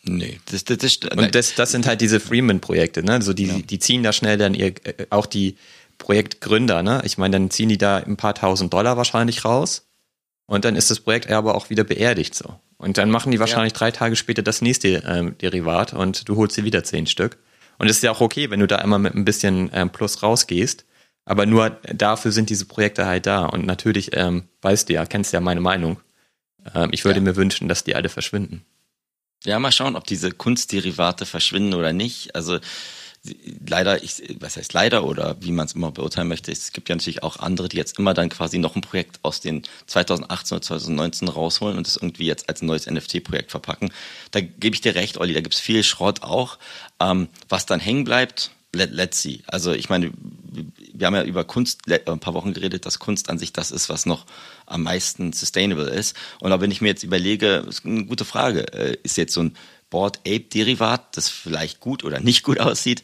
Nee, das, das, das, und das, das sind halt diese Freeman-Projekte, ne? Also die, ja. die ziehen da schnell dann ihr, äh, auch die Projektgründer, ne? Ich meine, dann ziehen die da ein paar tausend Dollar wahrscheinlich raus und dann ist das Projekt aber auch wieder beerdigt so. Und dann machen die wahrscheinlich ja. drei Tage später das nächste ähm, Derivat und du holst dir wieder zehn Stück. Und es ist ja auch okay, wenn du da immer mit ein bisschen ähm, Plus rausgehst. Aber nur dafür sind diese Projekte halt da. Und natürlich ähm, weißt du ja, kennst ja meine Meinung. Ähm, ich würde ja. mir wünschen, dass die alle verschwinden. Ja, mal schauen, ob diese Kunstderivate verschwinden oder nicht. Also leider, ich, was heißt leider oder wie man es immer beurteilen möchte, es gibt ja natürlich auch andere, die jetzt immer dann quasi noch ein Projekt aus den 2018 oder 2019 rausholen und das irgendwie jetzt als neues NFT-Projekt verpacken. Da gebe ich dir recht, Olli, da gibt es viel Schrott auch. Ähm, was dann hängen bleibt, let, let's see. Also ich meine, wir haben ja über Kunst ein paar Wochen geredet, dass Kunst an sich das ist, was noch am meisten sustainable ist. Und da wenn ich mir jetzt überlege, ist eine gute Frage, äh, ist jetzt so ein Board Ape Derivat, das vielleicht gut oder nicht gut aussieht,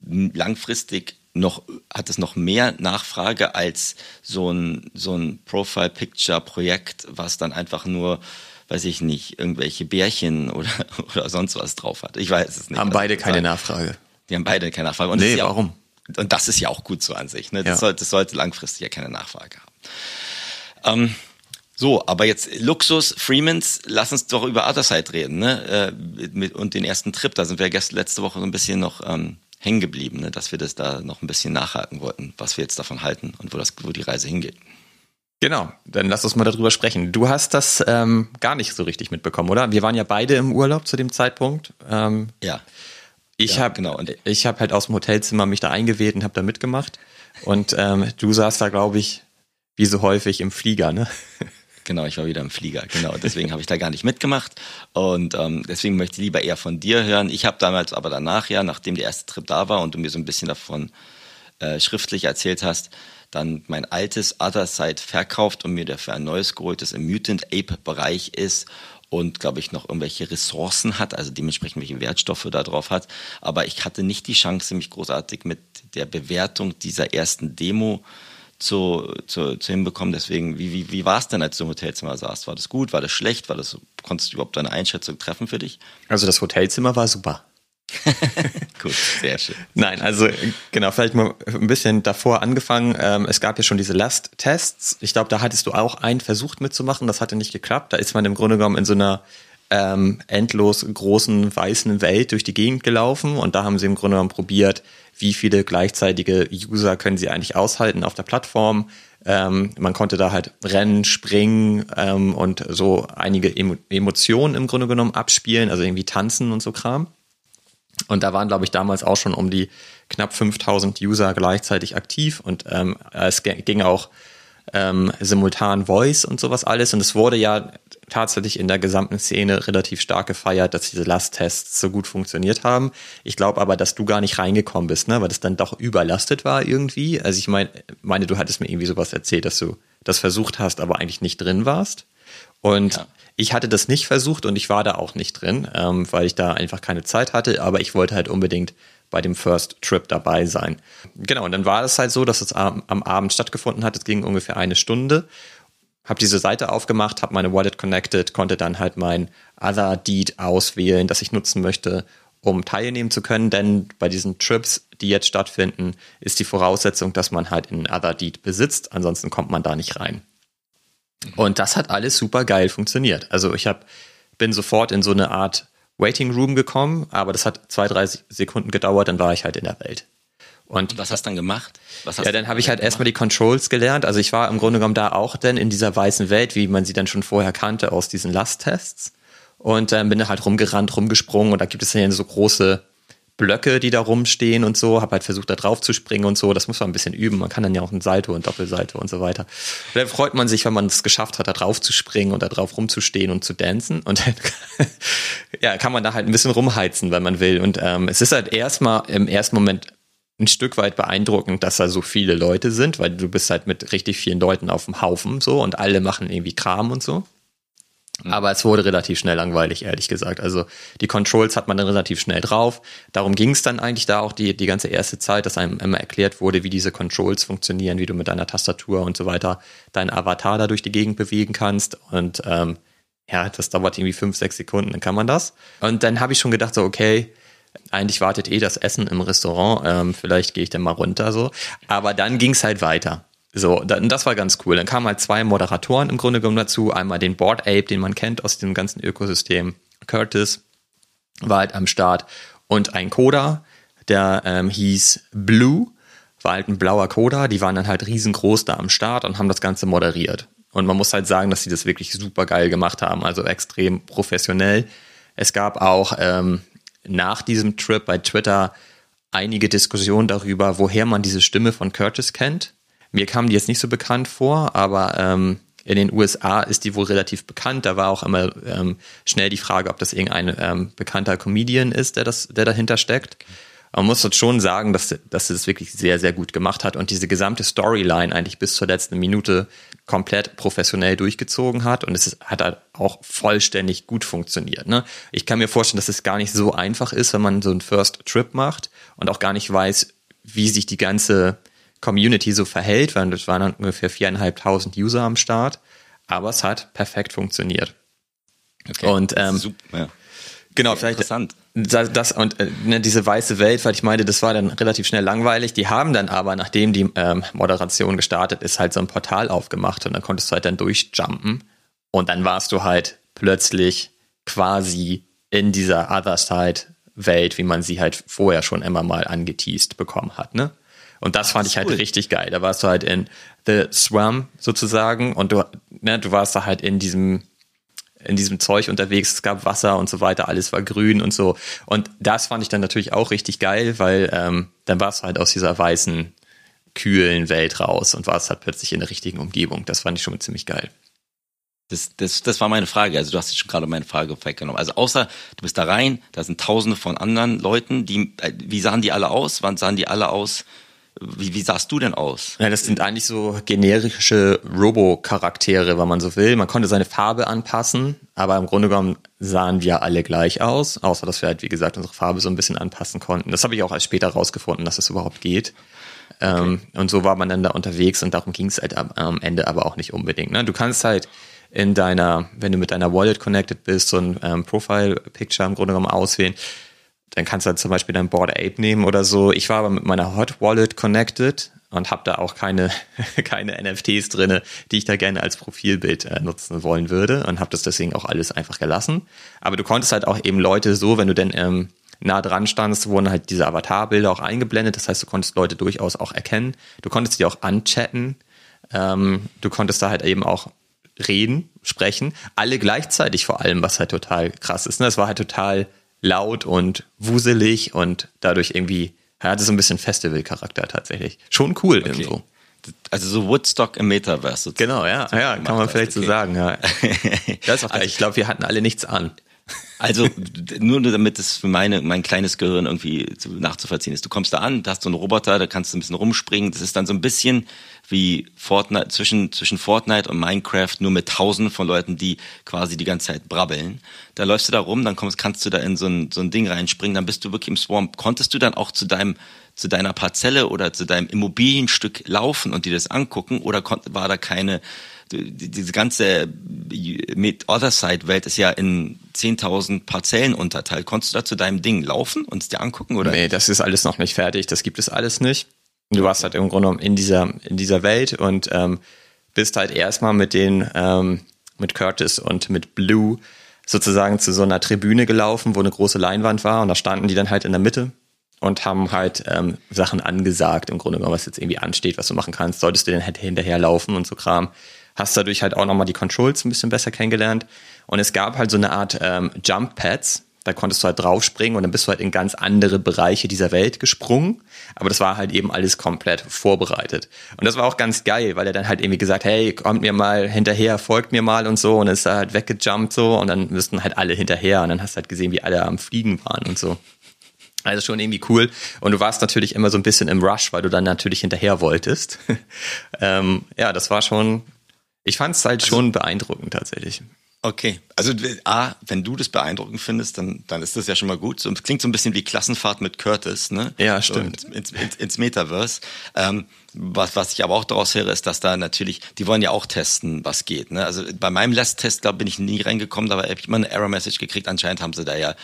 langfristig noch, hat es noch mehr Nachfrage als so ein, so ein Profile Picture Projekt, was dann einfach nur weiß ich nicht, irgendwelche Bärchen oder, oder sonst was drauf hat. Ich weiß es nicht. Haben beide keine Nachfrage. Die haben beide keine Nachfrage. Und nee, ja warum? Und das ist ja auch gut so an sich. Ne? Das, ja. sollte, das sollte langfristig ja keine Nachfrage haben. Ähm, so, aber jetzt Luxus, Freemans, lass uns doch über Otherside reden, ne? Äh, mit, und den ersten Trip. Da sind wir gestern letzte Woche so ein bisschen noch ähm, hängen geblieben, ne? dass wir das da noch ein bisschen nachhaken wollten, was wir jetzt davon halten und wo das, wo die Reise hingeht. Genau, dann lass uns mal darüber sprechen. Du hast das ähm, gar nicht so richtig mitbekommen, oder? Wir waren ja beide im Urlaub zu dem Zeitpunkt. Ähm, ja. Ich ja, habe genau. Und ich habe halt aus dem Hotelzimmer mich da eingewählt und habe da mitgemacht. Und ähm, du saßt da, glaube ich, wie so häufig im Flieger, ne? Genau, ich war wieder im Flieger. Genau, deswegen habe ich da gar nicht mitgemacht. Und ähm, deswegen möchte ich lieber eher von dir hören. Ich habe damals aber danach ja, nachdem der erste Trip da war und du mir so ein bisschen davon äh, schriftlich erzählt hast, dann mein altes Other Side verkauft und mir dafür ein neues geholt, das im Mutant Ape Bereich ist und glaube ich noch irgendwelche Ressourcen hat, also dementsprechend welche Wertstoffe da drauf hat. Aber ich hatte nicht die Chance, mich großartig mit der Bewertung dieser ersten Demo zu, zu, zu hinbekommen. Deswegen, wie, wie, wie war es denn, als du im Hotelzimmer saßt? War das gut? War das schlecht? War das, konntest du überhaupt eine Einschätzung treffen für dich? Also das Hotelzimmer war super. Gut, sehr schön. Nein, also genau, vielleicht mal ein bisschen davor angefangen. Ähm, es gab ja schon diese Last-Tests. Ich glaube, da hattest du auch einen versucht mitzumachen, das hatte nicht geklappt. Da ist man im Grunde genommen in so einer ähm, endlos großen weißen Welt durch die Gegend gelaufen und da haben sie im Grunde genommen probiert, wie viele gleichzeitige User können sie eigentlich aushalten auf der Plattform. Ähm, man konnte da halt rennen, springen ähm, und so einige Emo Emotionen im Grunde genommen abspielen, also irgendwie tanzen und so Kram. Und da waren, glaube ich, damals auch schon um die knapp 5000 User gleichzeitig aktiv und ähm, es ging auch ähm, simultan Voice und sowas alles. Und es wurde ja tatsächlich in der gesamten Szene relativ stark gefeiert, dass diese Lasttests so gut funktioniert haben. Ich glaube aber, dass du gar nicht reingekommen bist, ne, weil das dann doch überlastet war irgendwie. Also ich meine, meine, du hattest mir irgendwie sowas erzählt, dass du das versucht hast, aber eigentlich nicht drin warst. Und ja. Ich hatte das nicht versucht und ich war da auch nicht drin, ähm, weil ich da einfach keine Zeit hatte, aber ich wollte halt unbedingt bei dem First Trip dabei sein. Genau, und dann war es halt so, dass es am, am Abend stattgefunden hat. Es ging ungefähr eine Stunde. Habe diese Seite aufgemacht, habe meine Wallet connected, konnte dann halt mein Other Deed auswählen, das ich nutzen möchte, um teilnehmen zu können. Denn bei diesen Trips, die jetzt stattfinden, ist die Voraussetzung, dass man halt einen Other Deed besitzt. Ansonsten kommt man da nicht rein. Und das hat alles super geil funktioniert. Also ich hab, bin sofort in so eine Art Waiting Room gekommen, aber das hat zwei, drei Sekunden gedauert, dann war ich halt in der Welt. Und, Und was hast du dann gemacht? ja, dann habe ich halt erstmal die Controls gelernt. Also ich war im Grunde genommen da auch dann in dieser weißen Welt, wie man sie dann schon vorher kannte aus diesen Lasttests. Und dann bin halt rumgerannt, rumgesprungen und da gibt es dann so große Blöcke, die da rumstehen und so, habe halt versucht, da drauf zu springen und so. Das muss man ein bisschen üben. Man kann dann ja auch ein Salto und Doppelsalto und so weiter. Und dann freut man sich, wenn man es geschafft hat, da drauf zu springen und da drauf rumzustehen und zu dancen. Und dann ja, kann man da halt ein bisschen rumheizen, wenn man will. Und ähm, es ist halt erstmal im ersten Moment ein Stück weit beeindruckend, dass da so viele Leute sind, weil du bist halt mit richtig vielen Leuten auf dem Haufen so und alle machen irgendwie Kram und so. Mhm. Aber es wurde relativ schnell langweilig, ehrlich gesagt. Also die Controls hat man dann relativ schnell drauf. Darum ging es dann eigentlich da auch die, die ganze erste Zeit, dass einem immer erklärt wurde, wie diese Controls funktionieren, wie du mit deiner Tastatur und so weiter deinen Avatar da durch die Gegend bewegen kannst. Und ähm, ja, das dauert irgendwie fünf, sechs Sekunden, dann kann man das. Und dann habe ich schon gedacht, so, okay, eigentlich wartet eh das Essen im Restaurant, ähm, vielleicht gehe ich dann mal runter so. Aber dann ging es halt weiter. So, das war ganz cool. Dann kamen halt zwei Moderatoren im Grunde genommen dazu. Einmal den Board Ape, den man kennt aus dem ganzen Ökosystem. Curtis war halt am Start. Und ein Coda, der ähm, hieß Blue, war halt ein blauer Coda. Die waren dann halt riesengroß da am Start und haben das Ganze moderiert. Und man muss halt sagen, dass sie das wirklich super geil gemacht haben, also extrem professionell. Es gab auch ähm, nach diesem Trip bei Twitter einige Diskussionen darüber, woher man diese Stimme von Curtis kennt. Mir kam die jetzt nicht so bekannt vor, aber ähm, in den USA ist die wohl relativ bekannt. Da war auch immer ähm, schnell die Frage, ob das irgendein ähm, bekannter Comedian ist, der, das, der dahinter steckt. Man muss jetzt schon sagen, dass, dass es wirklich sehr, sehr gut gemacht hat und diese gesamte Storyline eigentlich bis zur letzten Minute komplett professionell durchgezogen hat und es hat halt auch vollständig gut funktioniert. Ne? Ich kann mir vorstellen, dass es gar nicht so einfach ist, wenn man so einen First Trip macht und auch gar nicht weiß, wie sich die ganze Community so verhält, weil es waren dann ungefähr viereinhalbtausend User am Start, aber es hat perfekt funktioniert. Okay. Und ähm, super, ja. genau, vielleicht interessant. Das, das und äh, ne, diese weiße Welt, weil ich meine, das war dann relativ schnell langweilig. Die haben dann aber, nachdem die ähm, Moderation gestartet ist, halt so ein Portal aufgemacht und dann konntest du halt dann durchjumpen und dann warst du halt plötzlich quasi in dieser Other Side Welt, wie man sie halt vorher schon immer mal angeteased bekommen hat, ne? Und das fand das ich halt cool. richtig geil. Da warst du halt in The Swam sozusagen und du, ne, du warst da halt in diesem in diesem Zeug unterwegs, es gab Wasser und so weiter, alles war grün und so. Und das fand ich dann natürlich auch richtig geil, weil ähm, dann warst du halt aus dieser weißen, kühlen Welt raus und warst halt plötzlich in der richtigen Umgebung. Das fand ich schon ziemlich geil. Das, das, das war meine Frage. Also du hast jetzt schon gerade meine Frage weggenommen. Also außer du bist da rein, da sind tausende von anderen Leuten, die, äh, wie sahen die alle aus? Wann sahen die alle aus? Wie, wie sahst du denn aus? Ja, das sind eigentlich so generische Robo-Charaktere, wenn man so will. Man konnte seine Farbe anpassen, aber im Grunde genommen sahen wir alle gleich aus, außer dass wir halt, wie gesagt, unsere Farbe so ein bisschen anpassen konnten. Das habe ich auch erst später rausgefunden, dass das überhaupt geht. Okay. Ähm, und so war man dann da unterwegs und darum ging es halt am Ende aber auch nicht unbedingt. Ne? Du kannst halt in deiner, wenn du mit deiner Wallet connected bist, so ein ähm, Profile-Picture im Grunde genommen auswählen dann kannst du halt zum Beispiel dein Board Ape nehmen oder so. Ich war aber mit meiner Hot Wallet connected und habe da auch keine, keine NFTs drinne, die ich da gerne als Profilbild äh, nutzen wollen würde und habe das deswegen auch alles einfach gelassen. Aber du konntest halt auch eben Leute so, wenn du denn ähm, nah dran standst, wurden halt diese Avatarbilder auch eingeblendet. Das heißt, du konntest Leute durchaus auch erkennen. Du konntest die auch anchatten. Ähm, du konntest da halt eben auch reden, sprechen. Alle gleichzeitig vor allem, was halt total krass ist. Ne? Das war halt total laut und wuselig und dadurch irgendwie hatte so ein bisschen Festival-Charakter tatsächlich. Schon cool okay. irgendwo. Also so Woodstock im Metaverse. Genau, ja, ja, kann man vielleicht okay. so sagen. Ja. das ist auch also, ich glaube, wir hatten alle nichts an. Also nur damit es für meine, mein kleines Gehirn irgendwie nachzuvollziehen ist. Du kommst da an, da hast so einen Roboter, da kannst du ein bisschen rumspringen. Das ist dann so ein bisschen wie Fortnite, zwischen, zwischen Fortnite und Minecraft, nur mit tausenden von Leuten, die quasi die ganze Zeit brabbeln. Da läufst du da rum, dann kommst, kannst du da in so ein, so ein Ding reinspringen, dann bist du wirklich im Swarm. Konntest du dann auch zu deinem zu deiner Parzelle oder zu deinem Immobilienstück laufen und dir das angucken oder war da keine diese ganze mit Other Side Welt ist ja in 10.000 Parzellen unterteilt. Konntest du da zu deinem Ding laufen und es dir angucken oder? Nee, das ist alles noch nicht fertig. Das gibt es alles nicht. Du warst halt im Grunde genommen in dieser, in dieser Welt und ähm, bist halt erstmal mit den, ähm, mit Curtis und mit Blue sozusagen zu so einer Tribüne gelaufen, wo eine große Leinwand war und da standen die dann halt in der Mitte und haben halt ähm, Sachen angesagt, im Grunde genommen, was jetzt irgendwie ansteht, was du machen kannst. Solltest du dann halt hinterherlaufen und so Kram hast dadurch halt auch nochmal die Controls ein bisschen besser kennengelernt. Und es gab halt so eine Art ähm, Jump Pads, da konntest du halt draufspringen und dann bist du halt in ganz andere Bereiche dieser Welt gesprungen. Aber das war halt eben alles komplett vorbereitet. Und das war auch ganz geil, weil er dann halt irgendwie gesagt, hey, kommt mir mal hinterher, folgt mir mal und so. Und dann ist er halt weggejumpt so und dann müssten halt alle hinterher. Und dann hast du halt gesehen, wie alle am Fliegen waren und so. Also schon irgendwie cool. Und du warst natürlich immer so ein bisschen im Rush, weil du dann natürlich hinterher wolltest. ähm, ja, das war schon, ich fand es halt also, schon beeindruckend tatsächlich. Okay, also A, wenn du das beeindruckend findest, dann, dann ist das ja schon mal gut. So, klingt so ein bisschen wie Klassenfahrt mit Curtis, ne? Ja, stimmt. So ins, ins, ins, Metaverse. Ähm, was, was ich aber auch daraus höre, ist, dass da natürlich, die wollen ja auch testen, was geht. Ne? Also bei meinem Last-Test, da bin ich nie reingekommen, da habe ich immer eine Error-Message gekriegt. Anscheinend haben sie da ja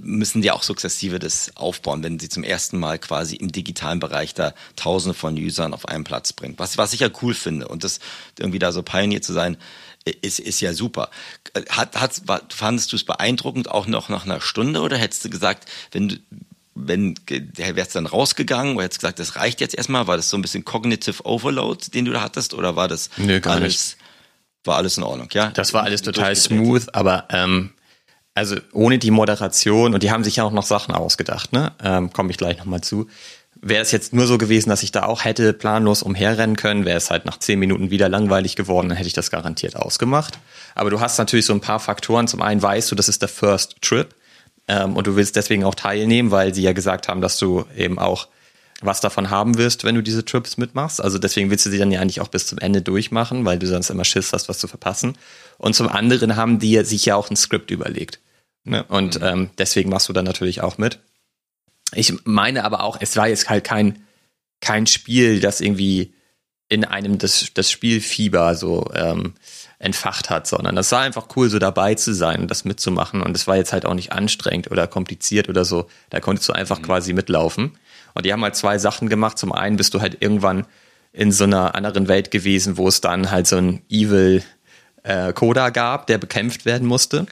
müssen die auch sukzessive das aufbauen, wenn sie zum ersten Mal quasi im digitalen Bereich da tausende von Usern auf einen Platz bringen. Was, was ich ja cool finde und das irgendwie da so Pioneer zu sein, ist, ist ja super. Hat, hat, fandest du es beeindruckend auch noch nach einer Stunde oder hättest du gesagt, wenn du, wenn der wär's dann rausgegangen oder hättest gesagt, das reicht jetzt erstmal, war das so ein bisschen cognitive overload, den du da hattest oder war das nee, gar alles, nicht. war alles in Ordnung, ja? Das war alles total smooth, aber ähm, also ohne die Moderation und die haben sich ja auch noch Sachen ausgedacht, ne? Ähm, Komme ich gleich nochmal zu. Wäre es jetzt nur so gewesen, dass ich da auch hätte planlos umherrennen können, wäre es halt nach zehn Minuten wieder langweilig geworden, dann hätte ich das garantiert ausgemacht. Aber du hast natürlich so ein paar Faktoren. Zum einen weißt du, das ist der First Trip ähm, und du willst deswegen auch teilnehmen, weil sie ja gesagt haben, dass du eben auch was davon haben wirst, wenn du diese Trips mitmachst. Also deswegen willst du sie dann ja eigentlich auch bis zum Ende durchmachen, weil du sonst immer Schiss hast, was zu verpassen. Und zum anderen haben die sich ja auch ein Skript überlegt. Ne? Und mhm. ähm, deswegen machst du dann natürlich auch mit. Ich meine aber auch, es war jetzt halt kein, kein Spiel, das irgendwie in einem das, das Spielfieber so ähm, entfacht hat, sondern das war einfach cool, so dabei zu sein und das mitzumachen. Und es war jetzt halt auch nicht anstrengend oder kompliziert oder so. Da konntest du einfach mhm. quasi mitlaufen. Und die haben halt zwei Sachen gemacht. Zum einen bist du halt irgendwann in so einer anderen Welt gewesen, wo es dann halt so ein Evil äh, Coda gab, der bekämpft werden musste.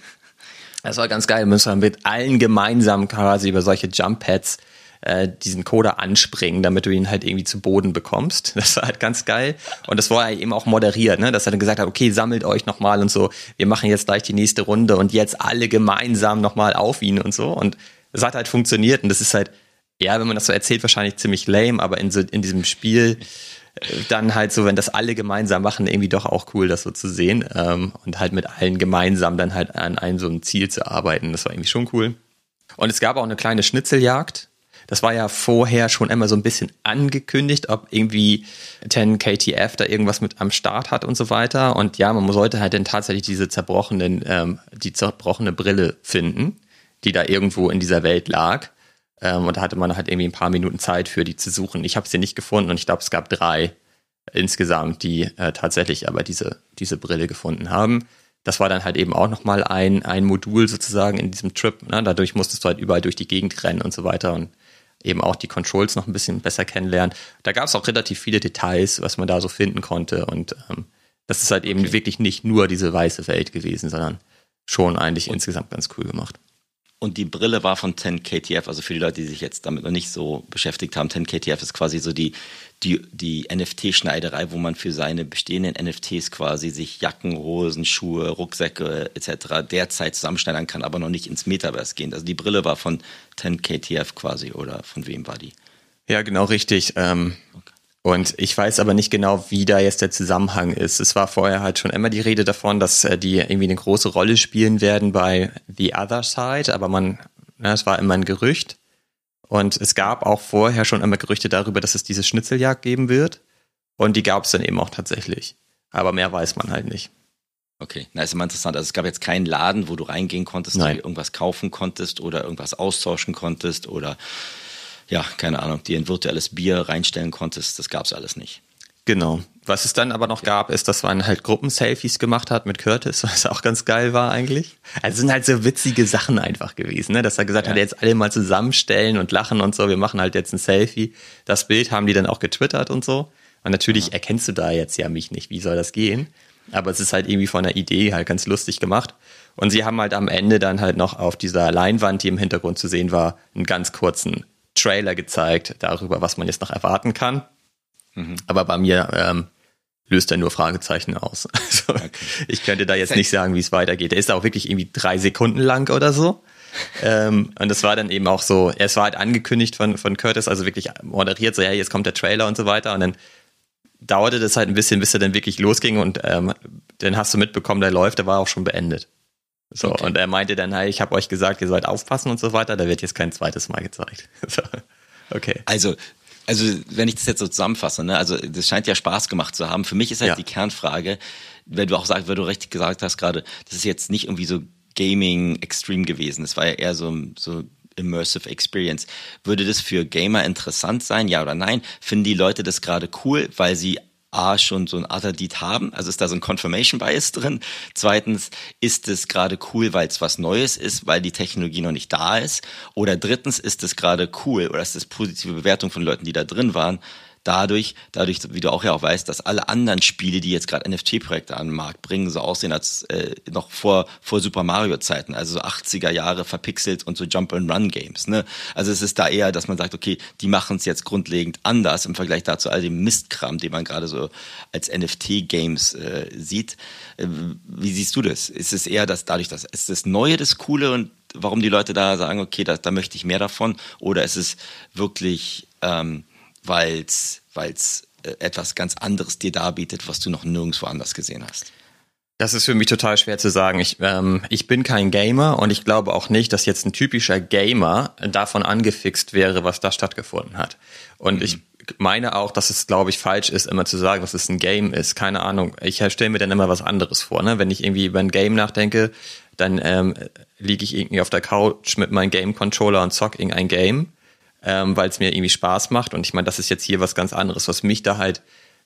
Das war ganz geil. Wir müssen mit allen gemeinsam quasi über solche Jump Pads äh, diesen Coder anspringen, damit du ihn halt irgendwie zu Boden bekommst. Das war halt ganz geil. Und das war eben auch moderiert, ne? dass er dann gesagt hat, okay, sammelt euch nochmal und so. Wir machen jetzt gleich die nächste Runde und jetzt alle gemeinsam nochmal auf ihn und so. Und es hat halt funktioniert. Und das ist halt, ja, wenn man das so erzählt, wahrscheinlich ziemlich lame, aber in, so, in diesem Spiel dann halt so, wenn das alle gemeinsam machen, irgendwie doch auch cool, das so zu sehen ähm, und halt mit allen gemeinsam dann halt an einem so ein Ziel zu arbeiten. Das war irgendwie schon cool. Und es gab auch eine kleine Schnitzeljagd. Das war ja vorher schon immer so ein bisschen angekündigt, ob irgendwie 10 KTF da irgendwas mit am Start hat und so weiter. Und ja, man sollte halt dann tatsächlich diese zerbrochenen, ähm, die zerbrochene Brille finden, die da irgendwo in dieser Welt lag. Ähm, und da hatte man halt irgendwie ein paar Minuten Zeit für die zu suchen. Ich habe sie nicht gefunden und ich glaube, es gab drei insgesamt, die äh, tatsächlich aber diese, diese Brille gefunden haben. Das war dann halt eben auch nochmal ein, ein Modul sozusagen in diesem Trip. Ne? Dadurch musstest du halt überall durch die Gegend rennen und so weiter und eben auch die Controls noch ein bisschen besser kennenlernen. Da gab es auch relativ viele Details, was man da so finden konnte. Und ähm, das ist halt eben okay. wirklich nicht nur diese weiße Welt gewesen, sondern schon eigentlich und, insgesamt ganz cool gemacht. Und die Brille war von 10KTF, also für die Leute, die sich jetzt damit noch nicht so beschäftigt haben, 10KTF ist quasi so die, die, die NFT-Schneiderei, wo man für seine bestehenden NFTs quasi sich Jacken, Hosen, Schuhe, Rucksäcke etc. derzeit zusammenschneidern kann, aber noch nicht ins Metaverse gehen. Also die Brille war von 10KTF quasi oder von wem war die? Ja, genau richtig. Ähm, okay. Und ich weiß aber nicht genau, wie da jetzt der Zusammenhang ist. Es war vorher halt schon immer die Rede davon, dass äh, die irgendwie eine große Rolle spielen werden bei The Other Side, aber man, na, es war immer ein Gerücht. Und es gab auch vorher schon immer Gerüchte darüber, dass es diese Schnitzeljagd geben wird. Und die gab es dann eben auch tatsächlich. Aber mehr weiß man halt nicht. Okay, na ist immer interessant. Also es gab jetzt keinen Laden, wo du reingehen konntest, Nein. irgendwas kaufen konntest oder irgendwas austauschen konntest oder ja, keine Ahnung, dir ein virtuelles Bier reinstellen konntest, das gab es alles nicht. Genau. Was es dann aber noch gab, ist, dass man halt Gruppenselfies gemacht hat mit Curtis, was auch ganz geil war eigentlich. Also sind halt so witzige Sachen einfach gewesen, ne? dass er gesagt ja. hat, jetzt alle mal zusammenstellen und lachen und so, wir machen halt jetzt ein Selfie. Das Bild haben die dann auch getwittert und so. Und natürlich ja. erkennst du da jetzt ja mich nicht, wie soll das gehen? Aber es ist halt irgendwie von der Idee halt ganz lustig gemacht. Und sie haben halt am Ende dann halt noch auf dieser Leinwand, die im Hintergrund zu sehen war, einen ganz kurzen Trailer gezeigt darüber, was man jetzt noch erwarten kann. Mhm. Aber bei mir ähm, löst er nur Fragezeichen aus. Also okay. ich könnte da jetzt nicht sagen, wie es weitergeht. Der ist auch wirklich irgendwie drei Sekunden lang oder so. ähm, und das war dann eben auch so, es war halt angekündigt von, von Curtis, also wirklich moderiert, so ja, jetzt kommt der Trailer und so weiter. Und dann dauerte das halt ein bisschen, bis er dann wirklich losging und ähm, dann hast du mitbekommen, der läuft, der war auch schon beendet. So, okay. und er meinte dann, hey, ich habe euch gesagt, ihr sollt aufpassen und so weiter, da wird jetzt kein zweites Mal gezeigt. So, okay. Also, also wenn ich das jetzt so zusammenfasse, ne, also das scheint ja Spaß gemacht zu haben. Für mich ist halt ja. die Kernfrage, wenn du auch sagst, weil du richtig gesagt hast gerade, das ist jetzt nicht irgendwie so Gaming Extreme gewesen. Das war ja eher so, so Immersive Experience. Würde das für Gamer interessant sein, ja oder nein? Finden die Leute das gerade cool, weil sie A schon so ein Other Deed haben, also ist da so ein Confirmation Bias drin. Zweitens, ist es gerade cool, weil es was Neues ist, weil die Technologie noch nicht da ist. Oder drittens, ist es gerade cool oder ist es positive Bewertung von Leuten, die da drin waren, dadurch, dadurch, wie du auch ja auch weißt, dass alle anderen Spiele, die jetzt gerade NFT-Projekte an den Markt bringen, so aussehen als äh, noch vor vor Super Mario Zeiten, also so 80er Jahre verpixelt und so Jump and Run Games. Ne? Also es ist da eher, dass man sagt, okay, die machen es jetzt grundlegend anders im Vergleich dazu all dem Mistkram, den man gerade so als NFT Games äh, sieht. Äh, wie siehst du das? Ist es eher, dass dadurch, dass ist das Neue das Coole und warum die Leute da sagen, okay, da, da möchte ich mehr davon, oder ist es wirklich ähm, weil es äh, etwas ganz anderes dir darbietet, was du noch nirgendwo anders gesehen hast? Das ist für mich total schwer zu sagen. Ich, ähm, ich bin kein Gamer und ich glaube auch nicht, dass jetzt ein typischer Gamer davon angefixt wäre, was da stattgefunden hat. Und mhm. ich meine auch, dass es, glaube ich, falsch ist, immer zu sagen, dass es ein Game ist. Keine Ahnung. Ich stelle mir dann immer was anderes vor. Ne? Wenn ich irgendwie über ein Game nachdenke, dann ähm, liege ich irgendwie auf der Couch mit meinem Game-Controller und zock irgendein Game ähm, weil es mir irgendwie Spaß macht. Und ich meine, das ist jetzt hier was ganz anderes. Was mich da halt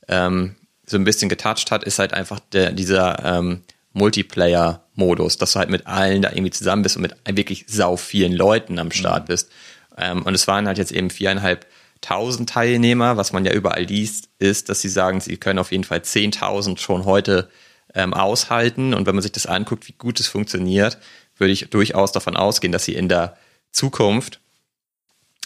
ähm, so ein bisschen getoucht hat, ist halt einfach der, dieser ähm, Multiplayer-Modus, dass du halt mit allen da irgendwie zusammen bist und mit wirklich sau vielen Leuten am Start mhm. bist. Ähm, und es waren halt jetzt eben viereinhalbtausend Teilnehmer. Was man ja überall liest, ist, dass sie sagen, sie können auf jeden Fall zehntausend schon heute ähm, aushalten. Und wenn man sich das anguckt, wie gut es funktioniert, würde ich durchaus davon ausgehen, dass sie in der Zukunft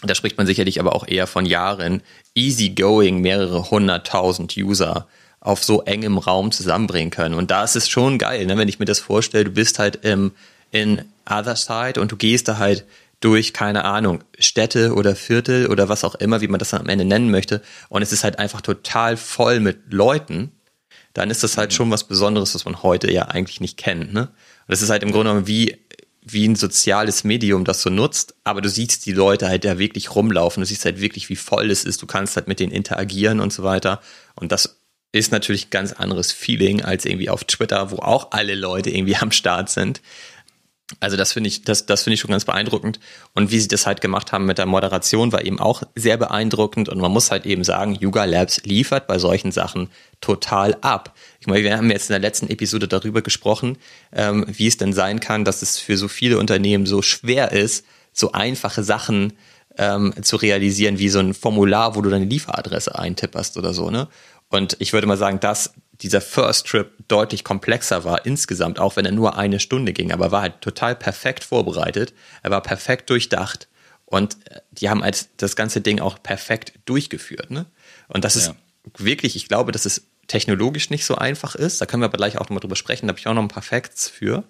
da spricht man sicherlich aber auch eher von Jahren, easygoing mehrere hunderttausend User auf so engem Raum zusammenbringen können. Und da ist es schon geil, ne? wenn ich mir das vorstelle, du bist halt im, in Other Side und du gehst da halt durch, keine Ahnung, Städte oder Viertel oder was auch immer, wie man das am Ende nennen möchte. Und es ist halt einfach total voll mit Leuten. Dann ist das halt schon was Besonderes, was man heute ja eigentlich nicht kennt. Ne? Und das ist halt im Grunde genommen wie wie ein soziales Medium das so nutzt, aber du siehst die Leute halt da wirklich rumlaufen, du siehst halt wirklich, wie voll es ist, du kannst halt mit denen interagieren und so weiter. Und das ist natürlich ein ganz anderes Feeling als irgendwie auf Twitter, wo auch alle Leute irgendwie am Start sind. Also das finde ich, das, das finde ich schon ganz beeindruckend. Und wie sie das halt gemacht haben mit der Moderation, war eben auch sehr beeindruckend. Und man muss halt eben sagen, Yuga Labs liefert bei solchen Sachen total ab. Ich meine, wir haben jetzt in der letzten Episode darüber gesprochen, ähm, wie es denn sein kann, dass es für so viele Unternehmen so schwer ist, so einfache Sachen ähm, zu realisieren, wie so ein Formular, wo du deine Lieferadresse eintipperst oder so, ne? Und ich würde mal sagen, dass dieser First Trip deutlich komplexer war insgesamt, auch wenn er nur eine Stunde ging, aber war halt total perfekt vorbereitet. Er war perfekt durchdacht und äh, die haben halt das ganze Ding auch perfekt durchgeführt. Ne? Und das ist ja. wirklich, ich glaube, dass es technologisch nicht so einfach ist. Da können wir aber gleich auch nochmal drüber sprechen. Da habe ich auch noch ein paar Facts für.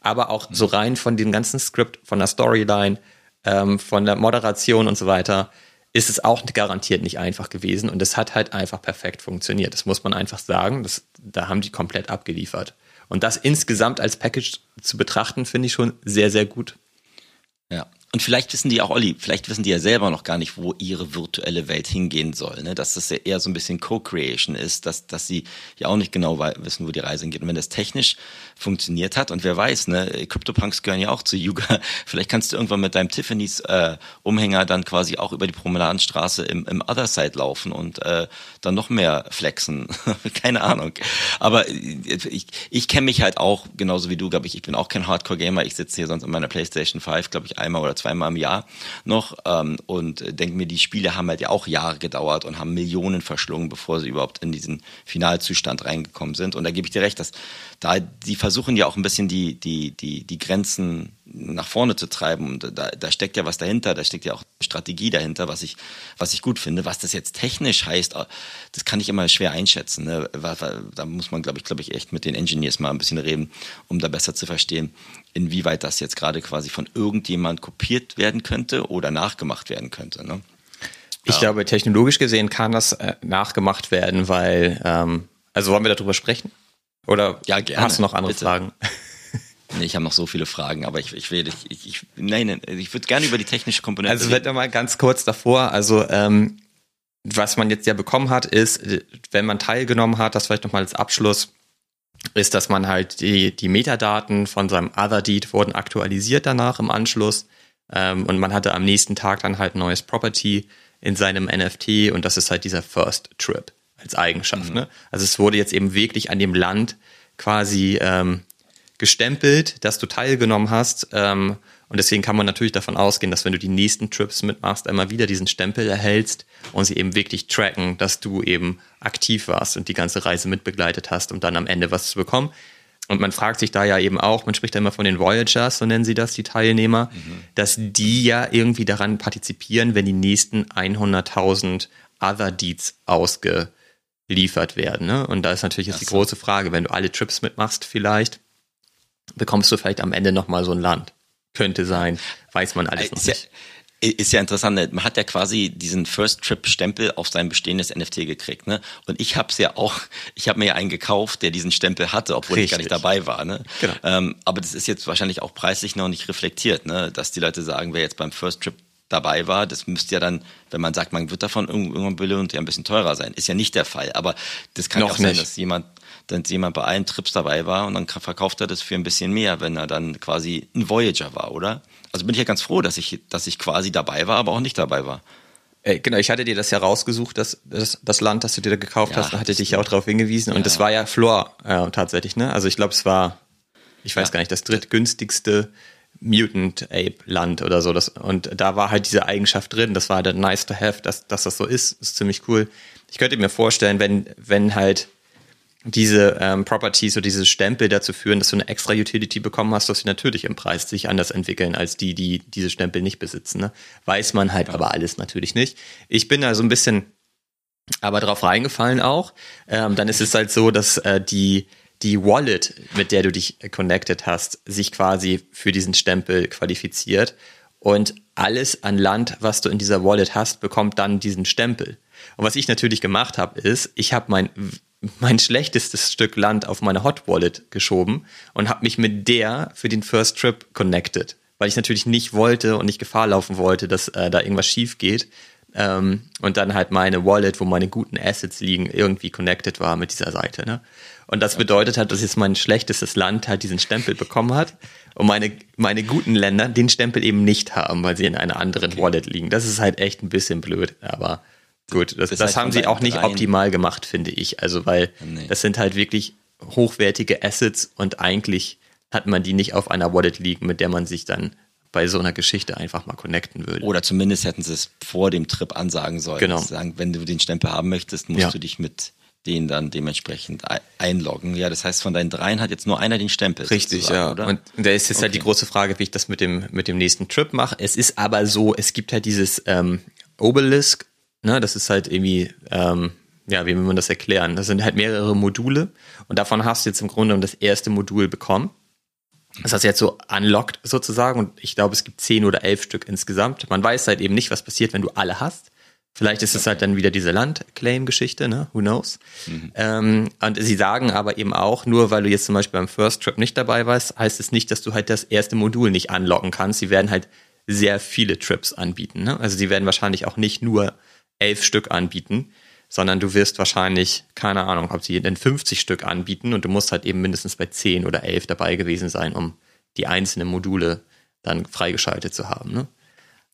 Aber auch so rein von dem ganzen Skript, von der Storyline, ähm, von der Moderation und so weiter ist es auch garantiert nicht einfach gewesen und es hat halt einfach perfekt funktioniert. Das muss man einfach sagen. Das, da haben die komplett abgeliefert. Und das insgesamt als Package zu betrachten, finde ich schon sehr, sehr gut. Ja, und vielleicht wissen die auch, Olli, vielleicht wissen die ja selber noch gar nicht, wo ihre virtuelle Welt hingehen soll. Ne? Dass das ja eher so ein bisschen Co-Creation ist, dass, dass sie ja auch nicht genau wissen, wo die Reise hingeht. Und wenn das technisch funktioniert hat, und wer weiß, ne, CryptoPunks gehören ja auch zu Yuga, vielleicht kannst du irgendwann mit deinem Tiffany's äh, Umhänger dann quasi auch über die Promenadenstraße im, im Other Side laufen und äh, dann noch mehr flexen. Keine Ahnung. Aber ich, ich kenne mich halt auch, genauso wie du, glaube ich, ich bin auch kein Hardcore-Gamer. Ich sitze hier sonst in meiner PlayStation 5, glaube ich, einmal oder zweimal im Jahr noch ähm, und denke mir, die Spiele haben halt ja auch Jahre gedauert und haben Millionen verschlungen, bevor sie überhaupt in diesen Finalzustand reingekommen sind. Und da gebe ich dir recht, dass da die versuchen ja auch ein bisschen die, die, die, die Grenzen nach vorne zu treiben. Und da, da steckt ja was dahinter, da steckt ja auch Strategie dahinter, was ich, was ich gut finde. Was das jetzt technisch heißt, äh, das kann ich immer schwer einschätzen. Ne? Da muss man, glaube ich, glaube ich, echt mit den Engineers mal ein bisschen reden, um da besser zu verstehen, inwieweit das jetzt gerade quasi von irgendjemand kopiert werden könnte oder nachgemacht werden könnte. Ne? Ich ja. glaube, technologisch gesehen kann das äh, nachgemacht werden, weil, ähm, also wollen wir darüber sprechen? Oder ja, gerne. hast du noch andere Bitte. Fragen? Nee, ich habe noch so viele Fragen, aber ich, ich will, ich, ich, nein, nein, ich würde gerne über die technische Komponente Also wird mal ganz kurz davor, also ähm, was man jetzt ja bekommen hat, ist, wenn man teilgenommen hat, das vielleicht nochmal als Abschluss, ist, dass man halt die, die Metadaten von seinem Other Deed wurden aktualisiert danach im Anschluss ähm, und man hatte am nächsten Tag dann halt ein neues Property in seinem NFT und das ist halt dieser First Trip. Als Eigenschaft. Mhm. Ne? Also es wurde jetzt eben wirklich an dem Land quasi ähm, gestempelt, dass du teilgenommen hast. Ähm, und deswegen kann man natürlich davon ausgehen, dass wenn du die nächsten Trips mitmachst, einmal wieder diesen Stempel erhältst und sie eben wirklich tracken, dass du eben aktiv warst und die ganze Reise mitbegleitet hast, um dann am Ende was zu bekommen. Und man fragt sich da ja eben auch, man spricht da immer von den Voyagers, so nennen sie das, die Teilnehmer, mhm. dass die ja irgendwie daran partizipieren, wenn die nächsten 100.000 Other Deeds ausgeliefert werden. Ne? Und da ist natürlich jetzt die große Frage, wenn du alle Trips mitmachst vielleicht, bekommst du vielleicht am Ende nochmal so ein Land. Könnte sein, weiß man alles noch nicht. Ist ja interessant, ne? man hat ja quasi diesen First-Trip-Stempel auf sein bestehendes NFT gekriegt, ne? Und ich habe es ja auch, ich habe mir ja einen gekauft, der diesen Stempel hatte, obwohl Richtig. ich gar nicht dabei war, ne? Genau. Ähm, aber das ist jetzt wahrscheinlich auch preislich noch nicht reflektiert, ne? Dass die Leute sagen, wer jetzt beim First-Trip dabei war, das müsste ja dann, wenn man sagt, man wird davon irgendwann belohnt, ja ein bisschen teurer sein. Ist ja nicht der Fall, aber das kann noch ja auch sein, dass jemand dann jemand bei allen Trips dabei war und dann verkauft er das für ein bisschen mehr, wenn er dann quasi ein Voyager war, oder? Also bin ich ja ganz froh, dass ich, dass ich quasi dabei war, aber auch nicht dabei war. Äh, genau, ich hatte dir das ja rausgesucht, das, das, das Land, das du dir da gekauft ja, hast, und hatte dich ja auch darauf hingewiesen. Und ja. das war ja Floor äh, tatsächlich, ne? Also ich glaube, es war, ich weiß ja. gar nicht, das drittgünstigste Mutant Ape Land oder so. Das, und da war halt diese Eigenschaft drin. Das war halt nice to have, dass, dass das so ist. Ist ziemlich cool. Ich könnte mir vorstellen, wenn, wenn halt diese ähm, Properties oder diese Stempel dazu führen, dass du eine extra Utility bekommen hast, dass sie natürlich im Preis sich anders entwickeln als die, die diese Stempel nicht besitzen. Ne? Weiß man halt aber alles natürlich nicht. Ich bin da so ein bisschen aber drauf reingefallen auch. Ähm, dann ist es halt so, dass äh, die die Wallet, mit der du dich connected hast, sich quasi für diesen Stempel qualifiziert und alles an Land, was du in dieser Wallet hast, bekommt dann diesen Stempel. Und was ich natürlich gemacht habe, ist, ich habe mein mein schlechtestes Stück Land auf meine Hot Wallet geschoben und habe mich mit der für den First Trip connected, weil ich natürlich nicht wollte und nicht Gefahr laufen wollte, dass äh, da irgendwas schief geht. Ähm, und dann halt meine Wallet, wo meine guten Assets liegen, irgendwie connected war mit dieser Seite. Ne? Und das bedeutet halt, dass jetzt mein schlechtestes Land halt diesen Stempel bekommen hat und meine, meine guten Länder den Stempel eben nicht haben, weil sie in einer anderen okay. Wallet liegen. Das ist halt echt ein bisschen blöd, aber Gut, das, das, das haben sie auch nicht optimal gemacht, finde ich. Also, weil nee. das sind halt wirklich hochwertige Assets und eigentlich hat man die nicht auf einer Wallet liegen, mit der man sich dann bei so einer Geschichte einfach mal connecten würde. Oder zumindest hätten sie es vor dem Trip ansagen sollen. Genau. Sagen, wenn du den Stempel haben möchtest, musst ja. du dich mit denen dann dementsprechend einloggen. Ja, das heißt, von deinen dreien hat jetzt nur einer den Stempel. Richtig, ja. Oder? Und da ist jetzt okay. halt die große Frage, wie ich das mit dem, mit dem nächsten Trip mache. Es ist aber so, es gibt halt dieses ähm, Obelisk Ne, das ist halt irgendwie, ähm, ja, wie will man das erklären? Das sind halt mehrere Module und davon hast du jetzt im Grunde das erste Modul bekommen. Das hast du jetzt so unlocked sozusagen und ich glaube, es gibt zehn oder elf Stück insgesamt. Man weiß halt eben nicht, was passiert, wenn du alle hast. Vielleicht ist es halt dann wieder diese Land-Claim-Geschichte, ne? Who knows? Mhm. Ähm, und sie sagen aber eben auch, nur weil du jetzt zum Beispiel beim First Trip nicht dabei warst, heißt es nicht, dass du halt das erste Modul nicht unlocken kannst. Sie werden halt sehr viele Trips anbieten. Ne? Also sie werden wahrscheinlich auch nicht nur elf Stück anbieten, sondern du wirst wahrscheinlich, keine Ahnung, ob sie denn 50 Stück anbieten und du musst halt eben mindestens bei 10 oder 11 dabei gewesen sein, um die einzelnen Module dann freigeschaltet zu haben. Ne?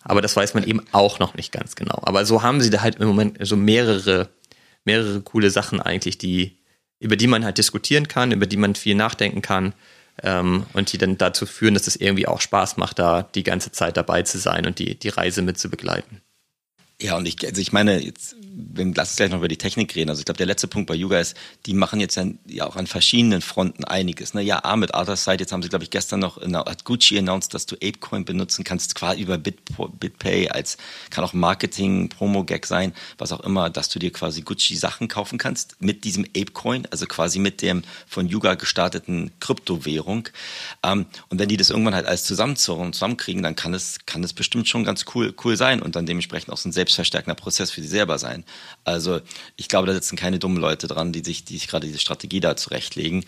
Aber das weiß man eben auch noch nicht ganz genau. Aber so haben sie da halt im Moment so mehrere, mehrere coole Sachen eigentlich, die, über die man halt diskutieren kann, über die man viel nachdenken kann ähm, und die dann dazu führen, dass es irgendwie auch Spaß macht, da die ganze Zeit dabei zu sein und die, die Reise mit zu begleiten. Ja, und ich, also ich meine, jetzt, wenn, lass uns gleich noch über die Technik reden. Also ich glaube, der letzte Punkt bei Yuga ist, die machen jetzt ja, auch an verschiedenen Fronten einiges. Ne? Ja, A, mit Otherside, jetzt haben sie, glaube ich, gestern noch, hat Gucci announced, dass du Apecoin benutzen kannst, quasi über Bit, BitPay, als, kann auch Marketing, Promo-Gag sein, was auch immer, dass du dir quasi Gucci-Sachen kaufen kannst mit diesem Apecoin, also quasi mit dem von Yuga gestarteten Kryptowährung. Ähm, und wenn die das irgendwann halt alles zusammen zusammenkriegen, dann kann es, kann es bestimmt schon ganz cool, cool sein und dann dementsprechend auch so ein selbstverstärkender Prozess für sie selber sein. Also ich glaube, da sitzen keine dummen Leute dran, die sich, die sich gerade diese Strategie da zurechtlegen.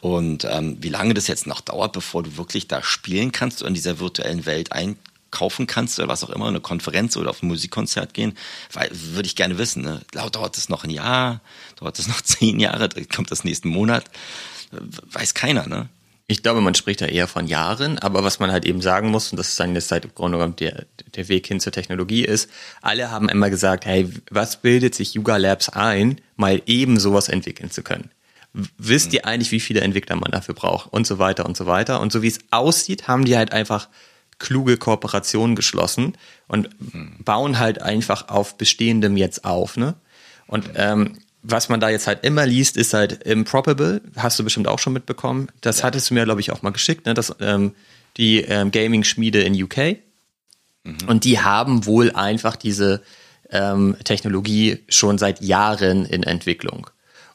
Und ähm, wie lange das jetzt noch dauert, bevor du wirklich da spielen kannst und in dieser virtuellen Welt einkaufen kannst oder was auch immer, eine Konferenz oder auf ein Musikkonzert gehen, weil, würde ich gerne wissen. Ne? Dauert das noch ein Jahr? Dauert das noch zehn Jahre? Kommt das nächsten Monat? Weiß keiner, ne? Ich glaube, man spricht da eher von Jahren, aber was man halt eben sagen muss, und das ist dann jetzt seit Grunde genommen der, der Weg hin zur Technologie ist, alle haben immer gesagt, hey, was bildet sich Yuga Labs ein, mal eben sowas entwickeln zu können? Wisst ihr eigentlich, wie viele Entwickler man dafür braucht? Und so weiter und so weiter. Und so wie es aussieht, haben die halt einfach kluge Kooperationen geschlossen und bauen halt einfach auf Bestehendem jetzt auf, ne? Und ähm, was man da jetzt halt immer liest, ist halt Improbable. Hast du bestimmt auch schon mitbekommen. Das ja. hattest du mir, glaube ich, auch mal geschickt, ne? Das, ähm, die ähm, Gaming-Schmiede in UK. Mhm. Und die haben wohl einfach diese ähm, Technologie schon seit Jahren in Entwicklung.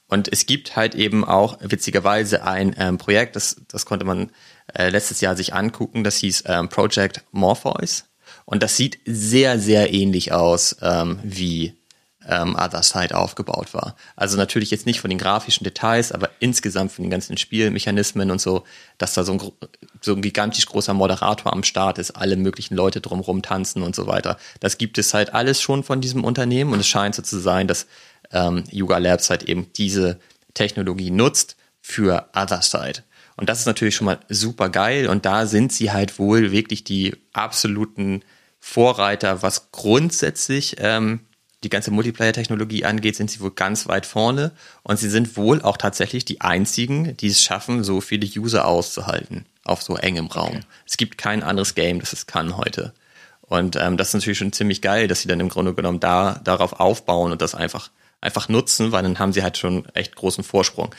Und es gibt halt eben auch witzigerweise ein ähm, Projekt, das, das konnte man äh, letztes Jahr sich angucken, das hieß ähm, Project Morpheus. Und das sieht sehr, sehr ähnlich aus ähm, wie ähm, Other Side aufgebaut war. Also natürlich jetzt nicht von den grafischen Details, aber insgesamt von den ganzen Spielmechanismen und so, dass da so ein, so ein gigantisch großer Moderator am Start ist, alle möglichen Leute drumherum tanzen und so weiter. Das gibt es halt alles schon von diesem Unternehmen und es scheint so zu sein, dass ähm, Yuga Labs halt eben diese Technologie nutzt für Other Side. Und das ist natürlich schon mal super geil und da sind sie halt wohl wirklich die absoluten Vorreiter, was grundsätzlich ähm, die ganze Multiplayer-Technologie angeht, sind sie wohl ganz weit vorne und sie sind wohl auch tatsächlich die einzigen, die es schaffen, so viele User auszuhalten auf so engem Raum. Okay. Es gibt kein anderes Game, das es kann heute. Und ähm, das ist natürlich schon ziemlich geil, dass sie dann im Grunde genommen da darauf aufbauen und das einfach einfach nutzen, weil dann haben sie halt schon echt großen Vorsprung.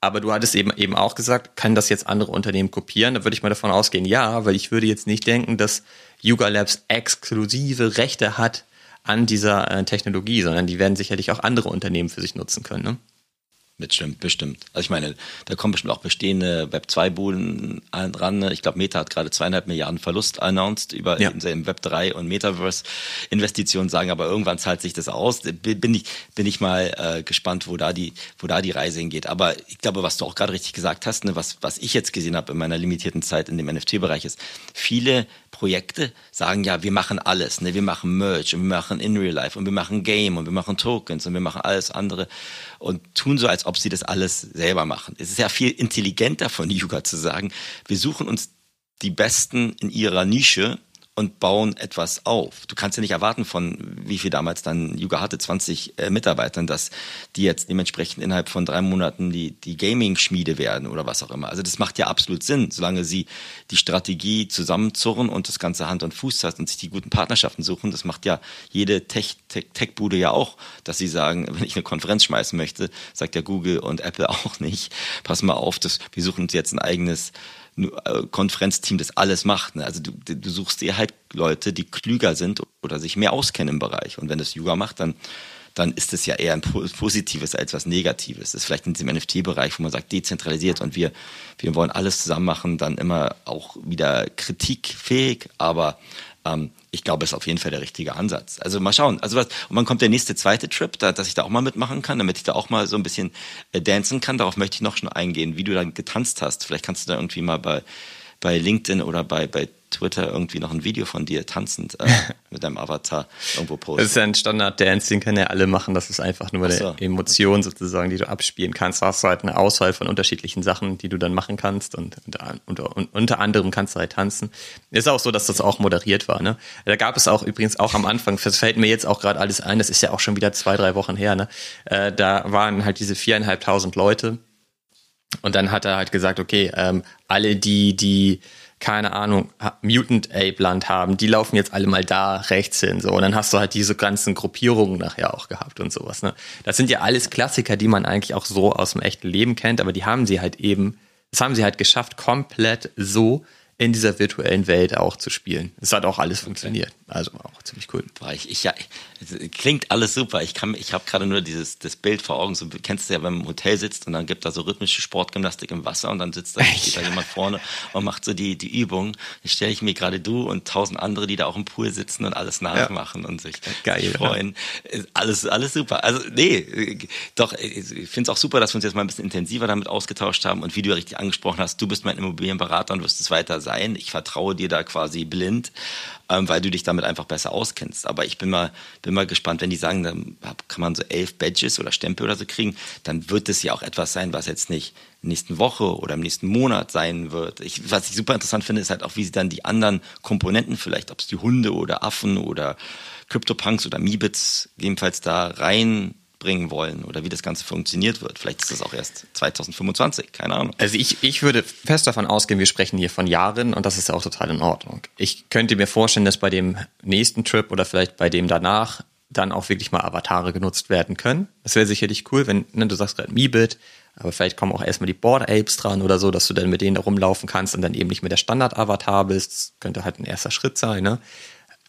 Aber du hattest eben eben auch gesagt, kann das jetzt andere Unternehmen kopieren? Da würde ich mal davon ausgehen, ja, weil ich würde jetzt nicht denken, dass Yuga Labs exklusive Rechte hat an dieser äh, Technologie, sondern die werden sicherlich auch andere Unternehmen für sich nutzen können. Ne? Bestimmt, bestimmt. Also ich meine, da kommen bestimmt auch bestehende Web2-Buden ran. Ne? Ich glaube, Meta hat gerade zweieinhalb Milliarden Verlust announced über ja. im Web 3 und Metaverse-Investitionen, sagen aber irgendwann zahlt sich das aus. Bin ich, bin ich mal äh, gespannt, wo da die, wo da die Reise hingeht. Aber ich glaube, was du auch gerade richtig gesagt hast, ne, was, was ich jetzt gesehen habe in meiner limitierten Zeit in dem NFT-Bereich ist, viele Projekte sagen ja, wir machen alles, ne? wir machen Merch und wir machen In Real Life und wir machen Game und wir machen Tokens und wir machen alles andere und tun so, als ob sie das alles selber machen. Es ist ja viel intelligenter von Yuga zu sagen, wir suchen uns die Besten in ihrer Nische und bauen etwas auf. Du kannst ja nicht erwarten von, wie viel damals dann Yuga hatte, 20 äh, Mitarbeitern, dass die jetzt dementsprechend innerhalb von drei Monaten die, die Gaming-Schmiede werden oder was auch immer. Also das macht ja absolut Sinn, solange sie die Strategie zusammenzurren und das Ganze Hand und Fuß hat und sich die guten Partnerschaften suchen. Das macht ja jede Tech-Tech-Bude ja auch, dass sie sagen, wenn ich eine Konferenz schmeißen möchte, sagt ja Google und Apple auch nicht, pass mal auf, das, wir suchen uns jetzt ein eigenes Konferenzteam das alles macht. Ne? Also du, du suchst dir halt Leute, die klüger sind oder sich mehr auskennen im Bereich. Und wenn das Yoga macht, dann dann ist es ja eher ein Positives als was Negatives. Das ist vielleicht in diesem NFT-Bereich, wo man sagt, dezentralisiert und wir, wir wollen alles zusammen machen, dann immer auch wieder kritikfähig, aber ähm, ich glaube, ist auf jeden Fall der richtige Ansatz. Also mal schauen. Also was, und wann kommt der nächste zweite Trip, da, dass ich da auch mal mitmachen kann, damit ich da auch mal so ein bisschen äh, dancen kann. Darauf möchte ich noch schon eingehen, wie du dann getanzt hast. Vielleicht kannst du da irgendwie mal bei, bei LinkedIn oder bei, bei Twitter irgendwie noch ein Video von dir tanzend äh, mit deinem Avatar irgendwo posten. Das ist ja ein Standard-Dance, den können ja alle machen. Das ist einfach nur so, eine Emotion sozusagen, die du abspielen kannst. Da hast du halt eine Auswahl von unterschiedlichen Sachen, die du dann machen kannst und unter, unter, unter anderem kannst du halt tanzen. Ist auch so, dass das auch moderiert war. Ne? Da gab es auch übrigens auch am Anfang, das fällt mir jetzt auch gerade alles ein, das ist ja auch schon wieder zwei, drei Wochen her, ne? Äh, da waren halt diese viereinhalbtausend Leute und dann hat er halt gesagt, okay, ähm, alle die, die keine Ahnung, Mutant Ape Land haben, die laufen jetzt alle mal da rechts hin, so. Und dann hast du halt diese ganzen Gruppierungen nachher auch gehabt und sowas, ne. Das sind ja alles Klassiker, die man eigentlich auch so aus dem echten Leben kennt, aber die haben sie halt eben, das haben sie halt geschafft, komplett so in dieser virtuellen Welt auch zu spielen. Es hat auch alles funktioniert. Also auch ziemlich cool. Boah, ich, ich, ja, klingt alles super. Ich kann, ich habe gerade nur dieses das Bild vor Augen. So kennst du ja, wenn man im Hotel sitzt und dann gibt da so rhythmische Sportgymnastik im Wasser und dann sitzt da, da jemand vorne und macht so die die Übung. Dann stelle ich mir gerade du und tausend andere, die da auch im Pool sitzen und alles nachmachen ja. und sich Geil, freuen. Ja. Alles alles super. Also nee, doch ich finde es auch super, dass wir uns jetzt mal ein bisschen intensiver damit ausgetauscht haben und wie du ja richtig angesprochen hast, du bist mein Immobilienberater und wirst es weiter sein. Ich vertraue dir da quasi blind, ähm, weil du dich damit einfach besser auskennst. Aber ich bin mal, bin mal gespannt, wenn die sagen, dann kann man so elf Badges oder Stempel oder so kriegen, dann wird es ja auch etwas sein, was jetzt nicht in der nächsten Woche oder im nächsten Monat sein wird. Ich, was ich super interessant finde, ist halt auch, wie sie dann die anderen Komponenten vielleicht, ob es die Hunde oder Affen oder CryptoPunks oder Meebits jedenfalls da rein bringen wollen oder wie das Ganze funktioniert wird. Vielleicht ist das auch erst 2025, keine Ahnung. Also ich, ich würde fest davon ausgehen, wir sprechen hier von Jahren und das ist ja auch total in Ordnung. Ich könnte mir vorstellen, dass bei dem nächsten Trip oder vielleicht bei dem danach dann auch wirklich mal Avatare genutzt werden können. Das wäre sicherlich cool, wenn ne, du sagst gerade Meebit, aber vielleicht kommen auch erstmal die Board Apes dran oder so, dass du dann mit denen da rumlaufen kannst und dann eben nicht mehr der Standard-Avatar bist. Das könnte halt ein erster Schritt sein, ne?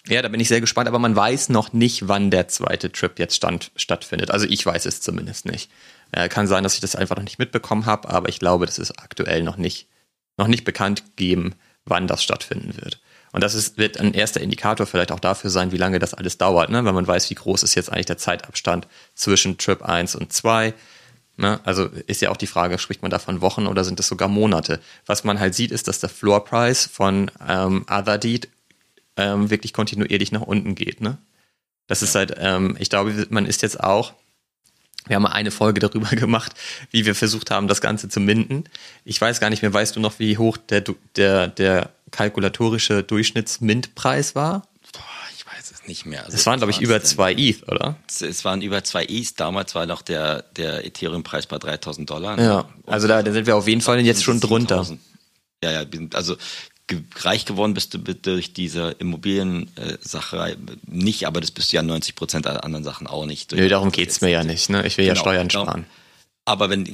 Ja, da bin ich sehr gespannt, aber man weiß noch nicht, wann der zweite Trip jetzt stand, stattfindet. Also ich weiß es zumindest nicht. Äh, kann sein, dass ich das einfach noch nicht mitbekommen habe, aber ich glaube, das ist aktuell noch nicht, noch nicht bekannt gegeben, wann das stattfinden wird. Und das ist, wird ein erster Indikator vielleicht auch dafür sein, wie lange das alles dauert, ne? wenn man weiß, wie groß ist jetzt eigentlich der Zeitabstand zwischen Trip 1 und 2. Ne? Also ist ja auch die Frage, spricht man da von Wochen oder sind es sogar Monate? Was man halt sieht, ist, dass der Floor Price von ähm, Other Deed ähm, wirklich kontinuierlich nach unten geht. Ne? Das ist halt, ähm, ich glaube, man ist jetzt auch, wir haben eine Folge darüber gemacht, wie wir versucht haben, das Ganze zu minden. Ich weiß gar nicht mehr, weißt du noch, wie hoch der, der, der kalkulatorische Durchschnittsmintpreis war? ich weiß es nicht mehr. Also es waren, glaube ich, über zwei ETH, oder? Es waren über zwei ETH. Damals war noch der, der Ethereum-Preis bei 3000 Dollar. Ne? Ja, also da, da sind wir auf jeden Fall jetzt schon drunter. Ja, ja, also reich geworden bist du durch diese Immobiliensache nicht, aber das bist du ja 90 Prozent aller anderen Sachen auch nicht. Nö, darum geht's mir ja nicht. Ne? Ich will genau, ja Steuern genau. sparen. Aber wenn,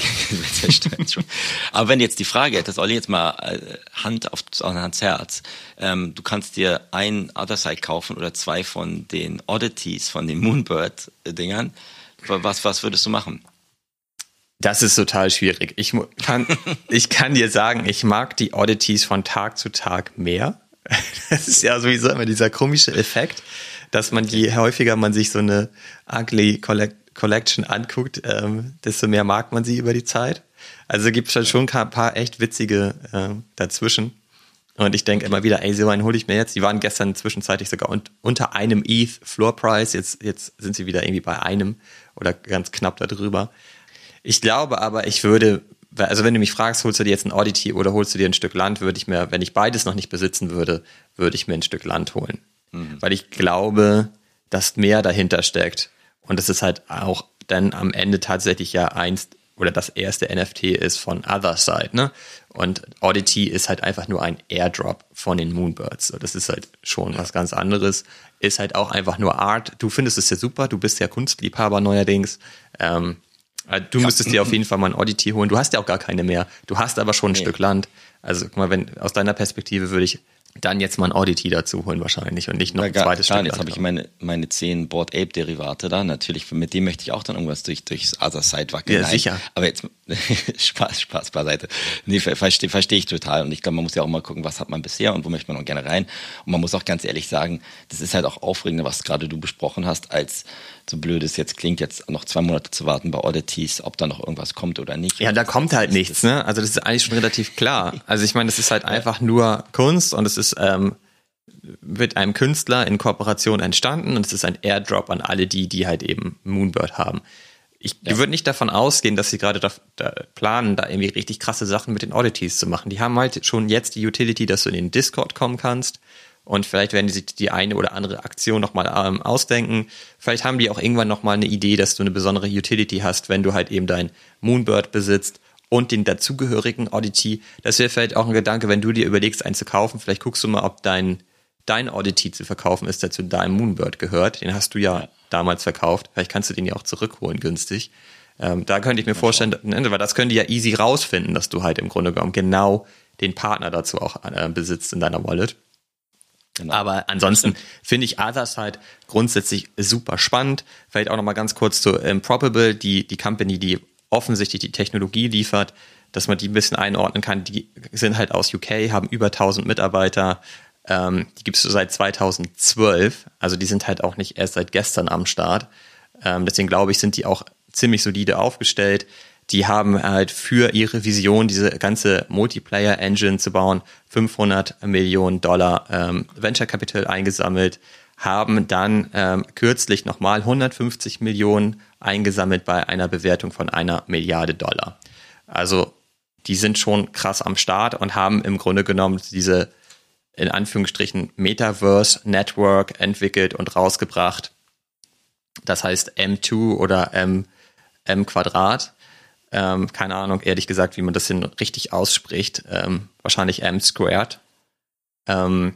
aber wenn jetzt die Frage hättest, Olli, jetzt mal äh, Hand auf, ans Herz, ähm, du kannst dir ein Other Side kaufen oder zwei von den Oddities, von den Moonbird-Dingern. Was, was würdest du machen? Das ist total schwierig. Ich kann, ich kann dir sagen, ich mag die Oddities von Tag zu Tag mehr. Das ist ja sowieso immer dieser komische Effekt, dass man je häufiger man sich so eine ugly Collection anguckt, ähm, desto mehr mag man sie über die Zeit. Also gibt es halt schon ein paar echt witzige äh, dazwischen. Und ich denke immer wieder, ey, so einen hole ich mir jetzt. Die waren gestern zwischenzeitlich sogar un unter einem ETH Floor Price. Jetzt, jetzt sind sie wieder irgendwie bei einem oder ganz knapp darüber. Ich glaube aber, ich würde, also wenn du mich fragst, holst du dir jetzt ein Oddity oder holst du dir ein Stück Land, würde ich mir, wenn ich beides noch nicht besitzen würde, würde ich mir ein Stück Land holen. Mhm. Weil ich glaube, dass mehr dahinter steckt. Und es ist halt auch dann am Ende tatsächlich ja eins oder das erste NFT ist von Other Side, ne? Und Oddity ist halt einfach nur ein Airdrop von den Moonbirds. Das ist halt schon was ganz anderes. Ist halt auch einfach nur Art. Du findest es ja super, du bist ja Kunstliebhaber neuerdings. Ähm, äh, du müsstest dir auf jeden Fall mal ein Oddity holen. Du hast ja auch gar keine mehr. Du hast aber schon ein nee. Stück Land. Also guck mal, wenn aus deiner Perspektive würde ich dann jetzt mal ein Oddity dazu holen wahrscheinlich und nicht noch ein zweites klar, Stück. Jetzt habe ich meine, meine zehn Board Ape Derivate da. Natürlich, mit dem möchte ich auch dann irgendwas durch, durchs Other Side wackeln. Ja, sicher. Aber jetzt, Spaß, Spaß beiseite. Nee, verstehe versteh ich total. Und ich glaube, man muss ja auch mal gucken, was hat man bisher und wo möchte man noch gerne rein. Und man muss auch ganz ehrlich sagen, das ist halt auch aufregender, was gerade du besprochen hast, als so blöd es jetzt klingt, jetzt noch zwei Monate zu warten bei Oddities, ob da noch irgendwas kommt oder nicht. Ja, da kommt halt nichts, ne? Also das ist eigentlich schon relativ klar. Also ich meine, das ist halt einfach nur Kunst und es ist ähm, mit einem Künstler in Kooperation entstanden und es ist ein Airdrop an alle die, die halt eben Moonbird haben. Ich ja. würde nicht davon ausgehen, dass sie gerade da, da planen, da irgendwie richtig krasse Sachen mit den Oddities zu machen. Die haben halt schon jetzt die Utility, dass du in den Discord kommen kannst und vielleicht werden die sich die eine oder andere Aktion nochmal ähm, ausdenken. Vielleicht haben die auch irgendwann nochmal eine Idee, dass du eine besondere Utility hast, wenn du halt eben dein Moonbird besitzt und den dazugehörigen Oddity. Das wäre vielleicht auch ein Gedanke, wenn du dir überlegst, einen zu kaufen. Vielleicht guckst du mal, ob dein, dein Oddity zu verkaufen ist, der zu deinem Moonbird gehört. Den hast du ja, ja. damals verkauft. Vielleicht kannst du den ja auch zurückholen günstig. Ähm, da könnte ich mir vorstellen, weil das können die ja easy rausfinden, dass du halt im Grunde genommen genau den Partner dazu auch äh, besitzt in deiner Wallet. Genau. Aber ansonsten finde ich Others halt grundsätzlich super spannend. Vielleicht auch nochmal ganz kurz zu Improbable, die, die Company, die offensichtlich die Technologie liefert, dass man die ein bisschen einordnen kann. Die sind halt aus UK, haben über 1000 Mitarbeiter. Ähm, die gibt es so seit 2012. Also die sind halt auch nicht erst seit gestern am Start. Ähm, deswegen glaube ich, sind die auch ziemlich solide aufgestellt. Die haben halt für ihre Vision, diese ganze Multiplayer-Engine zu bauen, 500 Millionen Dollar ähm, Venture Capital eingesammelt, haben dann ähm, kürzlich nochmal 150 Millionen eingesammelt bei einer Bewertung von einer Milliarde Dollar. Also die sind schon krass am Start und haben im Grunde genommen diese in Anführungsstrichen Metaverse Network entwickelt und rausgebracht. Das heißt M2 oder M, M Quadrat. Ähm, keine Ahnung, ehrlich gesagt, wie man das hin richtig ausspricht. Ähm, wahrscheinlich M squared. Ähm,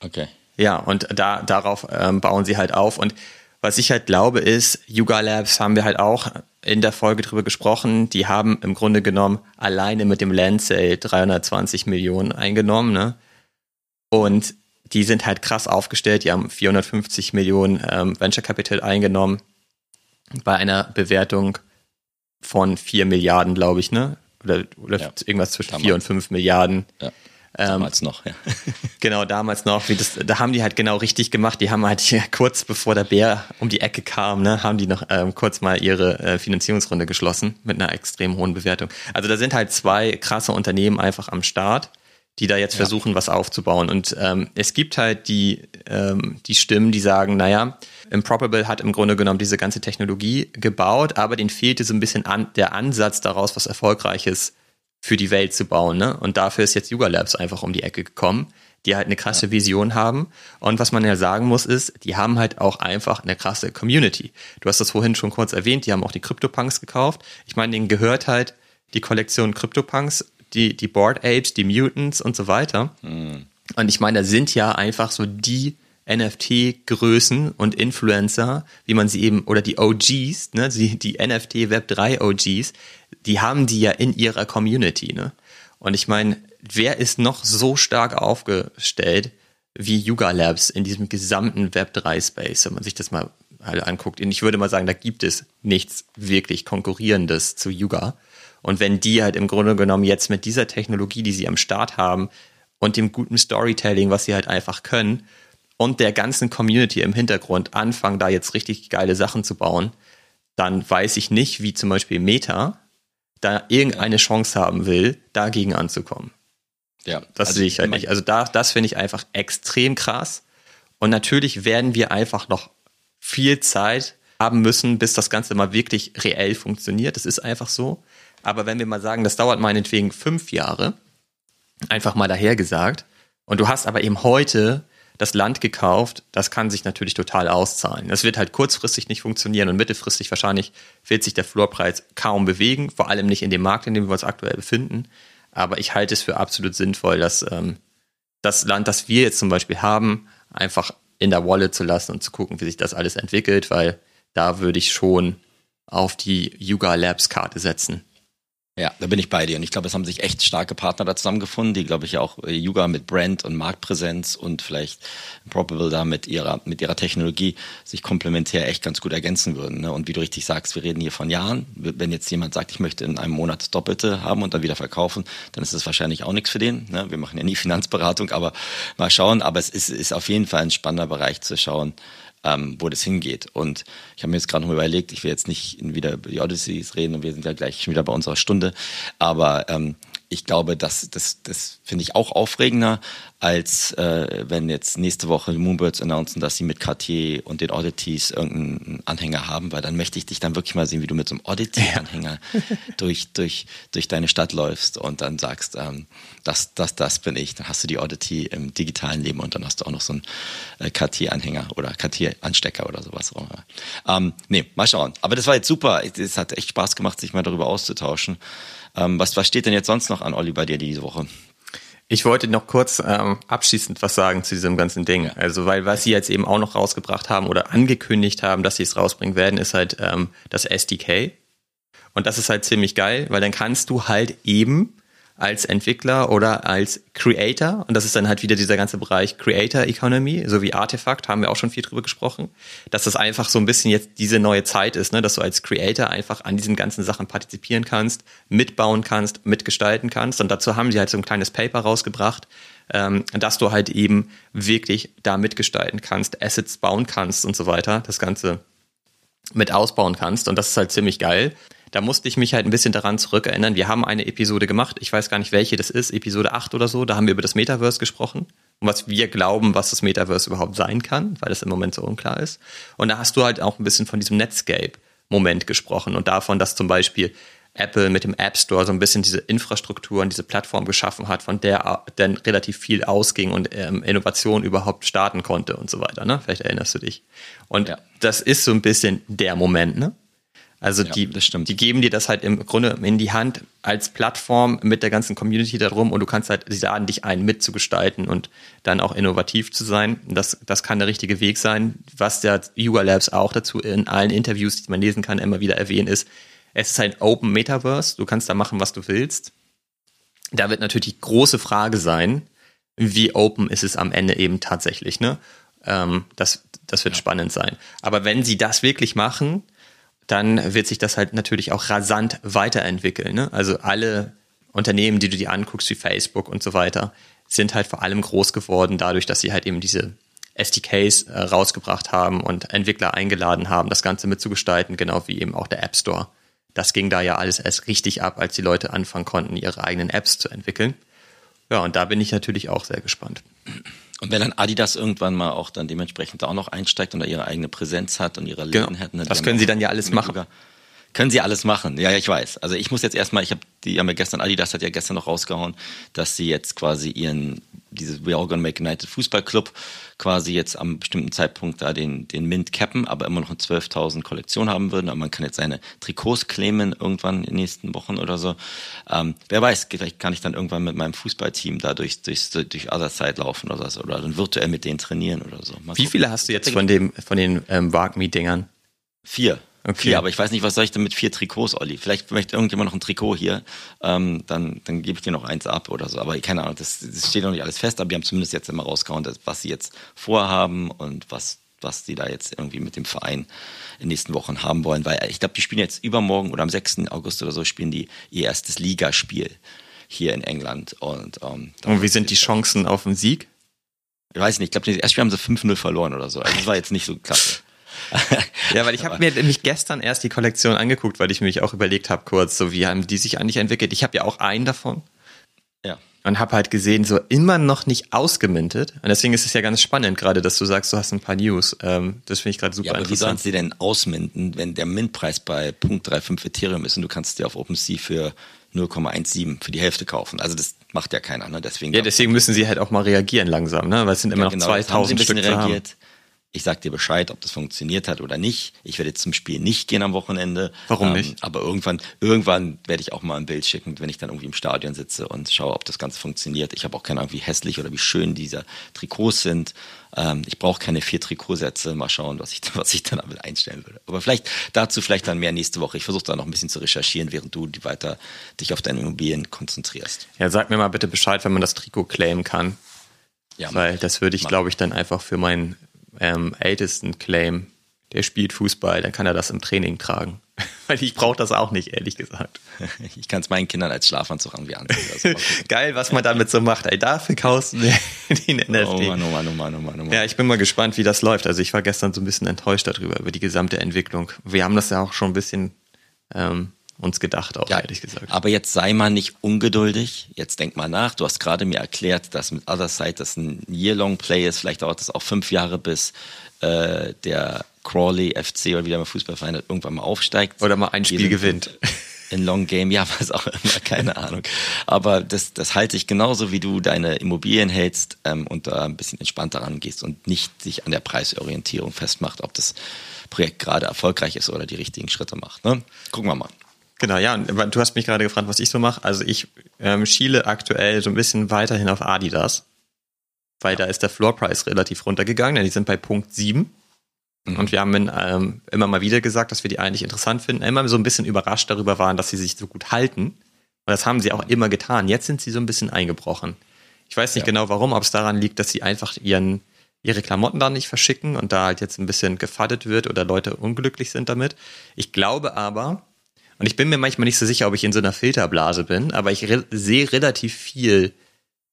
okay. Ja, und da, darauf ähm, bauen sie halt auf. Und was ich halt glaube ist, Yuga Labs haben wir halt auch in der Folge drüber gesprochen. Die haben im Grunde genommen alleine mit dem Land Sale 320 Millionen eingenommen, ne? Und die sind halt krass aufgestellt. Die haben 450 Millionen ähm, Venture Capital eingenommen bei einer Bewertung von 4 Milliarden, glaube ich, ne? Oder, oder ja. irgendwas zwischen Damals. 4 und 5 Milliarden. Ja. Ähm, damals ähm, noch, ja. genau, damals noch. Das, da haben die halt genau richtig gemacht. Die haben halt hier kurz bevor der Bär um die Ecke kam, ne, haben die noch ähm, kurz mal ihre äh, Finanzierungsrunde geschlossen mit einer extrem hohen Bewertung. Also da sind halt zwei krasse Unternehmen einfach am Start, die da jetzt ja. versuchen, was aufzubauen. Und ähm, es gibt halt die, ähm, die Stimmen, die sagen, naja, Improbable hat im Grunde genommen diese ganze Technologie gebaut, aber denen fehlte so ein bisschen an, der Ansatz daraus, was Erfolgreiches für die Welt zu bauen. Ne? Und dafür ist jetzt Yuga Labs einfach um die Ecke gekommen, die halt eine krasse. Vision haben. Und was man ja sagen muss, ist, die haben halt auch einfach eine krasse Community. Du hast das vorhin schon kurz erwähnt, die haben auch die CryptoPunks gekauft. Ich meine, denen gehört halt die Kollektion CryptoPunks, die, die Board Apes, die Mutants und so weiter. Mhm. Und ich meine, da sind ja einfach so die NFT-Größen und Influencer, wie man sie eben, oder die OGs, ne, die, die NFT Web 3 OGs, die haben die ja in ihrer Community, ne? Und ich meine, wer ist noch so stark aufgestellt wie Yuga Labs in diesem gesamten Web 3 Space, wenn man sich das mal halt anguckt? Und ich würde mal sagen, da gibt es nichts wirklich konkurrierendes zu Yuga. Und wenn die halt im Grunde genommen jetzt mit dieser Technologie, die sie am Start haben und dem guten Storytelling, was sie halt einfach können, und der ganzen Community im Hintergrund anfangen, da jetzt richtig geile Sachen zu bauen, dann weiß ich nicht, wie zum Beispiel Meta da irgendeine Chance haben will, dagegen anzukommen. Ja, das also sehe ich halt nicht. Also da, das finde ich einfach extrem krass. Und natürlich werden wir einfach noch viel Zeit haben müssen, bis das Ganze mal wirklich reell funktioniert. Das ist einfach so. Aber wenn wir mal sagen, das dauert meinetwegen fünf Jahre, einfach mal dahergesagt, und du hast aber eben heute das Land gekauft, das kann sich natürlich total auszahlen. Das wird halt kurzfristig nicht funktionieren und mittelfristig wahrscheinlich wird sich der Floorpreis kaum bewegen, vor allem nicht in dem Markt, in dem wir uns aktuell befinden. Aber ich halte es für absolut sinnvoll, dass ähm, das Land, das wir jetzt zum Beispiel haben, einfach in der Wallet zu lassen und zu gucken, wie sich das alles entwickelt, weil da würde ich schon auf die Yuga Labs Karte setzen. Ja, da bin ich bei dir. Und ich glaube, es haben sich echt starke Partner da zusammengefunden, die, glaube ich, auch äh, Yuga mit Brand und Marktpräsenz und vielleicht Probable da mit ihrer, mit ihrer Technologie sich komplementär echt ganz gut ergänzen würden. Ne? Und wie du richtig sagst, wir reden hier von Jahren. Wenn jetzt jemand sagt, ich möchte in einem Monat das Doppelte haben und dann wieder verkaufen, dann ist das wahrscheinlich auch nichts für den. Ne? Wir machen ja nie Finanzberatung, aber mal schauen. Aber es ist, ist auf jeden Fall ein spannender Bereich zu schauen, ähm, wo das hingeht. Und ich habe mir jetzt gerade noch überlegt, ich will jetzt nicht wieder über die Odysseys reden und wir sind ja gleich wieder bei unserer Stunde, aber ähm, ich glaube, das, das, das finde ich auch aufregender, als äh, wenn jetzt nächste Woche die Moonbirds announcen, dass sie mit Cartier und den Oddities irgendeinen Anhänger haben, weil dann möchte ich dich dann wirklich mal sehen, wie du mit so einem Oddity-Anhänger ja. durch, durch, durch deine Stadt läufst und dann sagst, ähm, das, das, das bin ich. Dann hast du die Oddity im digitalen Leben und dann hast du auch noch so einen äh, Cartier-Anhänger oder Cartier-Anstecker oder sowas. Ähm, nee, mal schauen. Aber das war jetzt super. Es hat echt Spaß gemacht, sich mal darüber auszutauschen. Ähm, was, was steht denn jetzt sonst noch an, Olli, bei dir diese Woche? Ich wollte noch kurz ähm, abschließend was sagen zu diesem ganzen Ding. Also, weil was sie jetzt eben auch noch rausgebracht haben oder angekündigt haben, dass sie es rausbringen werden, ist halt ähm, das SDK. Und das ist halt ziemlich geil, weil dann kannst du halt eben als Entwickler oder als Creator. Und das ist dann halt wieder dieser ganze Bereich Creator Economy, so wie Artefakt, haben wir auch schon viel drüber gesprochen, dass das einfach so ein bisschen jetzt diese neue Zeit ist, ne? dass du als Creator einfach an diesen ganzen Sachen partizipieren kannst, mitbauen kannst, mitgestalten kannst. Und dazu haben sie halt so ein kleines Paper rausgebracht, ähm, dass du halt eben wirklich da mitgestalten kannst, Assets bauen kannst und so weiter, das Ganze mit ausbauen kannst. Und das ist halt ziemlich geil. Da musste ich mich halt ein bisschen daran zurückerinnern. Wir haben eine Episode gemacht, ich weiß gar nicht, welche das ist, Episode 8 oder so, da haben wir über das Metaverse gesprochen und was wir glauben, was das Metaverse überhaupt sein kann, weil das im Moment so unklar ist. Und da hast du halt auch ein bisschen von diesem Netscape-Moment gesprochen und davon, dass zum Beispiel Apple mit dem App Store so ein bisschen diese Infrastruktur und diese Plattform geschaffen hat, von der dann relativ viel ausging und ähm, Innovation überhaupt starten konnte und so weiter. Ne? Vielleicht erinnerst du dich. Und ja. das ist so ein bisschen der Moment, ne? Also ja, die, die geben dir das halt im Grunde in die Hand als Plattform mit der ganzen Community darum und du kannst halt, sie laden dich ein, mitzugestalten und dann auch innovativ zu sein. Das, das kann der richtige Weg sein. Was der Yuga Labs auch dazu in allen Interviews, die man lesen kann, immer wieder erwähnen, ist, es ist ein Open Metaverse. Du kannst da machen, was du willst. Da wird natürlich die große Frage sein, wie open ist es am Ende eben tatsächlich, ne? Ähm, das, das wird ja. spannend sein. Aber wenn sie das wirklich machen, dann wird sich das halt natürlich auch rasant weiterentwickeln. Ne? Also alle Unternehmen, die du dir anguckst, wie Facebook und so weiter, sind halt vor allem groß geworden dadurch, dass sie halt eben diese SDKs äh, rausgebracht haben und Entwickler eingeladen haben, das Ganze mitzugestalten, genau wie eben auch der App Store. Das ging da ja alles erst richtig ab, als die Leute anfangen konnten, ihre eigenen Apps zu entwickeln. Ja, und da bin ich natürlich auch sehr gespannt. Und wenn dann Adidas irgendwann mal auch dann dementsprechend auch noch einsteigt und da ihre eigene Präsenz hat und ihre Läden genau. hat. Ne, das können sie dann ja alles machen. Sogar, können sie alles machen. Ja, ja, ich weiß. Also ich muss jetzt erstmal, ich habe die haben ja gestern, Adidas hat ja gestern noch rausgehauen, dass sie jetzt quasi ihren, dieses We All Gonna Make United Fußball Club quasi jetzt am bestimmten Zeitpunkt da den, den Mint cappen, aber immer noch eine 12.000 Kollektion haben würden. Aber man kann jetzt seine Trikots claimen irgendwann in den nächsten Wochen oder so. Ähm, wer weiß, vielleicht kann ich dann irgendwann mit meinem Fußballteam da durch, durch, durch Other Side laufen oder so. Oder dann virtuell mit denen trainieren oder so. Mal Wie viele hast du jetzt von dem, von den ähm, Wagme-Dingern? Vier. Okay. Vier, aber ich weiß nicht, was soll ich denn mit vier Trikots, Olli? Vielleicht möchte irgendjemand noch ein Trikot hier, ähm, dann, dann gebe ich dir noch eins ab oder so. Aber keine Ahnung, das, das steht noch nicht alles fest, aber die haben zumindest jetzt immer rausgehauen, was sie jetzt vorhaben und was, was die da jetzt irgendwie mit dem Verein in den nächsten Wochen haben wollen. Weil ich glaube, die spielen jetzt übermorgen oder am 6. August oder so, spielen die ihr erstes Ligaspiel hier in England. Und, ähm, und wie sind die Chancen auf einen Sieg? Ich weiß nicht, ich glaube, das erste Spiel haben sie 5-0 verloren oder so. Also das war jetzt nicht so klasse ja, weil ich habe mir nämlich gestern erst die Kollektion angeguckt, weil ich mich auch überlegt habe kurz, so wie haben die sich eigentlich entwickelt. Ich habe ja auch einen davon. Ja. Und habe halt gesehen, so immer noch nicht ausgemintet. Und deswegen ist es ja ganz spannend gerade, dass du sagst, du hast ein paar News. Ähm, das finde ich gerade super ja, aber wie sollen sie denn ausminten, wenn der Mintpreis bei 0.35 Ethereum ist und du kannst dir auf OpenSea für 0,17 für die Hälfte kaufen. Also das macht ja keiner, ne? Deswegen ja, deswegen müssen sie halt auch mal reagieren langsam, ne? Weil es sind immer ja, genau, noch 2000 Stück reagiert. Haben. Ich sag dir Bescheid, ob das funktioniert hat oder nicht. Ich werde jetzt zum Spiel nicht gehen am Wochenende. Warum ähm, nicht? Aber irgendwann, irgendwann werde ich auch mal ein Bild schicken, wenn ich dann irgendwie im Stadion sitze und schaue, ob das Ganze funktioniert. Ich habe auch keine Ahnung, wie hässlich oder wie schön diese Trikots sind. Ähm, ich brauche keine vier Trikotsätze. Mal schauen, was ich, was ich dann damit einstellen würde. Aber vielleicht dazu vielleicht dann mehr nächste Woche. Ich versuche da noch ein bisschen zu recherchieren, während du die weiter dich auf deine Immobilien konzentrierst. Ja, sag mir mal bitte Bescheid, wenn man das Trikot claimen kann. Ja, Weil das würde ich, glaube ich, dann einfach für meinen ähm, ältesten Claim, der spielt Fußball, dann kann er das im Training tragen. Weil ich brauche das auch nicht, ehrlich gesagt. Ich kann es meinen Kindern als Schlafanzug irgendwie anziehen. Geil, was man damit so macht. Ey, dafür kaufst du den NFT. Oh Mann, oh Mann, oh Mann, oh Mann, oh Mann. Ja, ich bin mal gespannt, wie das läuft. Also ich war gestern so ein bisschen enttäuscht darüber, über die gesamte Entwicklung. Wir haben das ja auch schon ein bisschen ähm, uns gedacht, auch ja, ehrlich gesagt. Aber jetzt sei mal nicht ungeduldig. Jetzt denk mal nach. Du hast gerade mir erklärt, dass mit Other Side das ein Year-Long Play ist. Vielleicht dauert das auch fünf Jahre, bis äh, der Crawley FC oder wie der Fußballverein irgendwann mal aufsteigt. Oder mal ein Spiel gewinnt. In Long Game, ja, was auch immer, keine Ahnung. Aber das, das halte ich genauso, wie du deine Immobilien hältst ähm, und da ein bisschen entspannter rangehst und nicht sich an der Preisorientierung festmacht, ob das Projekt gerade erfolgreich ist oder die richtigen Schritte macht. Ne? Gucken wir mal. Genau, ja, und du hast mich gerade gefragt, was ich so mache. Also ich ähm, schiele aktuell so ein bisschen weiterhin auf Adidas, weil da ist der Floorpreis relativ runtergegangen, denn die sind bei Punkt 7. Mhm. Und wir haben in, ähm, immer mal wieder gesagt, dass wir die eigentlich interessant finden, immer so ein bisschen überrascht darüber waren, dass sie sich so gut halten. Und das haben sie auch immer getan. Jetzt sind sie so ein bisschen eingebrochen. Ich weiß nicht ja. genau warum, ob es daran liegt, dass sie einfach ihren, ihre Klamotten da nicht verschicken und da halt jetzt ein bisschen gefaddet wird oder Leute unglücklich sind damit. Ich glaube aber, und ich bin mir manchmal nicht so sicher, ob ich in so einer Filterblase bin, aber ich re sehe relativ viel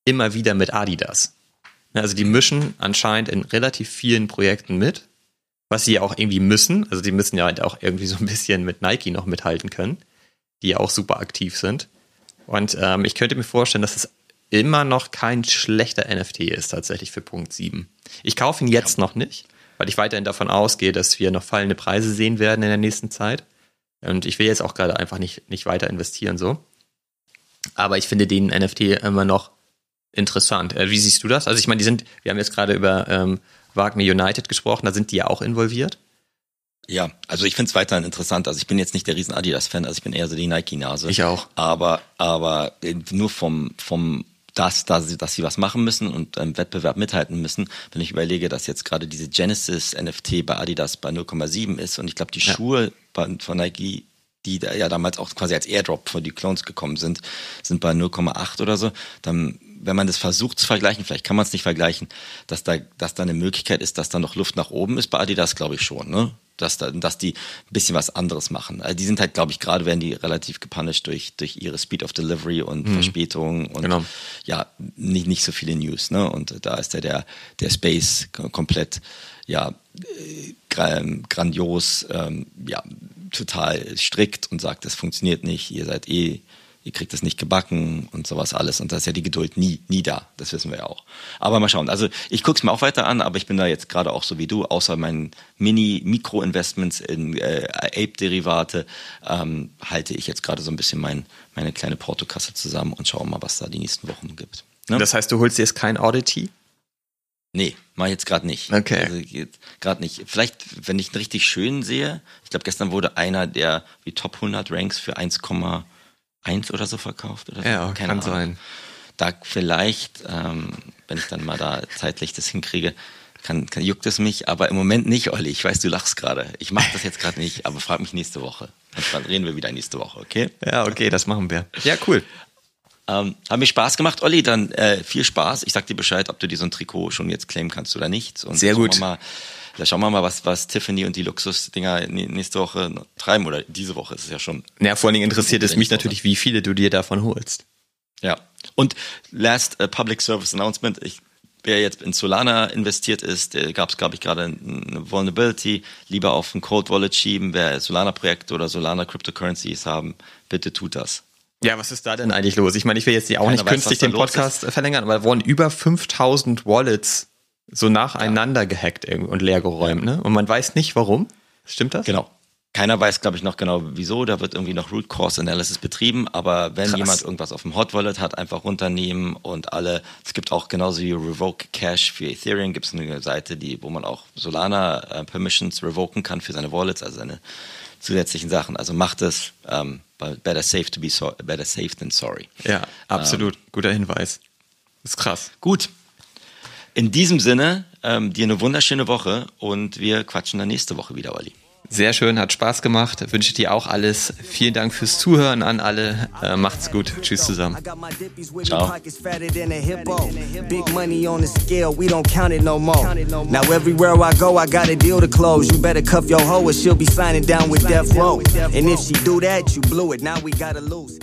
immer wieder mit Adidas. Also die mischen anscheinend in relativ vielen Projekten mit, was sie auch irgendwie müssen. Also die müssen ja halt auch irgendwie so ein bisschen mit Nike noch mithalten können. die ja auch super aktiv sind. Und ähm, ich könnte mir vorstellen, dass es immer noch kein schlechter NFT ist tatsächlich für Punkt 7. Ich kaufe ihn jetzt ja. noch nicht, weil ich weiterhin davon ausgehe, dass wir noch fallende Preise sehen werden in der nächsten Zeit. Und ich will jetzt auch gerade einfach nicht, nicht weiter investieren so. Aber ich finde den NFT immer noch interessant. Äh, wie siehst du das? Also ich meine, die sind, wir haben jetzt gerade über ähm, Wagner United gesprochen, da sind die ja auch involviert. Ja, also ich finde es weiterhin interessant. Also ich bin jetzt nicht der riesen Adidas-Fan, also ich bin eher so die Nike-Nase. Ich auch. Aber, aber nur vom, vom dass, dass, sie, dass sie was machen müssen und im Wettbewerb mithalten müssen. Wenn ich überlege, dass jetzt gerade diese Genesis NFT bei Adidas bei 0,7 ist und ich glaube, die ja. Schuhe von Nike, die da ja damals auch quasi als Airdrop für die Clones gekommen sind, sind bei 0,8 oder so, dann wenn man das versucht zu vergleichen, vielleicht kann man es nicht vergleichen, dass da, dass da eine Möglichkeit ist, dass da noch Luft nach oben ist bei Adidas, glaube ich schon, ne? Dass, da, dass die ein bisschen was anderes machen. Also die sind halt, glaube ich, gerade werden die relativ gepunished durch, durch ihre Speed of Delivery und mhm. Verspätungen und genau. ja, nicht, nicht so viele News, ne? Und da ist ja der, der Space komplett, ja, grandios, ähm, ja, total strikt und sagt, das funktioniert nicht, ihr seid eh ihr kriegt es nicht gebacken und sowas alles. Und da ist ja die Geduld nie, nie da. Das wissen wir ja auch. Aber mal schauen. Also ich gucke es mir auch weiter an, aber ich bin da jetzt gerade auch so wie du, außer meinen Mini-Mikro-Investments in äh, Ape-Derivate, ähm, halte ich jetzt gerade so ein bisschen mein, meine kleine Portokasse zusammen und schaue mal, was da die nächsten Wochen gibt. Ne? Das heißt, du holst dir jetzt kein Audity? Nee, mach ich jetzt gerade nicht. Okay. Also gerade nicht. Vielleicht, wenn ich einen richtig schön sehe, ich glaube, gestern wurde einer der wie Top 100 Ranks für 1, eins oder so verkauft oder so. Ja, Keine kann Ahnung. sein. Da vielleicht, ähm, wenn ich dann mal da zeitlich das hinkriege, kann, kann, juckt es mich, aber im Moment nicht, Olli. Ich weiß, du lachst gerade. Ich mache das jetzt gerade nicht, aber frag mich nächste Woche. Und dann reden wir wieder nächste Woche, okay? Ja, okay, das machen wir. Ja, cool. Ähm, hat mir Spaß gemacht, Olli. Dann äh, viel Spaß. Ich sag dir Bescheid, ob du dir so ein Trikot schon jetzt claimen kannst oder nicht. Und Sehr gut. Mal, da schauen wir mal, was, was Tiffany und die Luxusdinger nächste Woche treiben oder diese Woche ist es ja schon. Ja, vor allen Dingen interessiert es mich natürlich, wie viele du dir davon holst. Ja. Und last uh, Public Service Announcement. Ich, wer jetzt in Solana investiert ist, gab es, glaube ich, gerade eine Vulnerability. Lieber auf ein Cold Wallet schieben. Wer Solana-Projekte oder Solana Cryptocurrencies haben, bitte tut das. Ja, was ist da denn eigentlich los? Ich meine, ich will jetzt auch Keiner nicht weiß, künstlich den Podcast verlängern, aber da wurden über 5000 Wallets so nacheinander ja. gehackt und leergeräumt, ne? Und man weiß nicht warum. Stimmt das? Genau. Keiner weiß, glaube ich, noch genau wieso. Da wird irgendwie noch Root Cause Analysis betrieben. Aber wenn Krass. jemand irgendwas auf dem Hot Wallet hat, einfach runternehmen und alle. Es gibt auch genauso wie Revoke Cash für Ethereum gibt es eine Seite, die, wo man auch Solana äh, Permissions revoken kann für seine Wallets, also seine zusätzlichen Sachen. Also macht es. Ähm, better safe to be so, better safe than sorry. Ja, absolut. Ähm, Guter Hinweis. Ist krass. Gut. In diesem Sinne, ähm, dir eine wunderschöne Woche und wir quatschen dann nächste Woche wieder, Olli. Sehr schön, hat Spaß gemacht. Wünsche dir auch alles. Vielen Dank fürs Zuhören an alle. Äh, macht's gut. Tschüss zusammen. Ciao. Big money on the scale, we don't count it no more. Now everywhere I go, I got a deal to close. You better cuff your hoe or she'll be signing down with Death Row. And if she do that, you blew it. Now we gotta lose.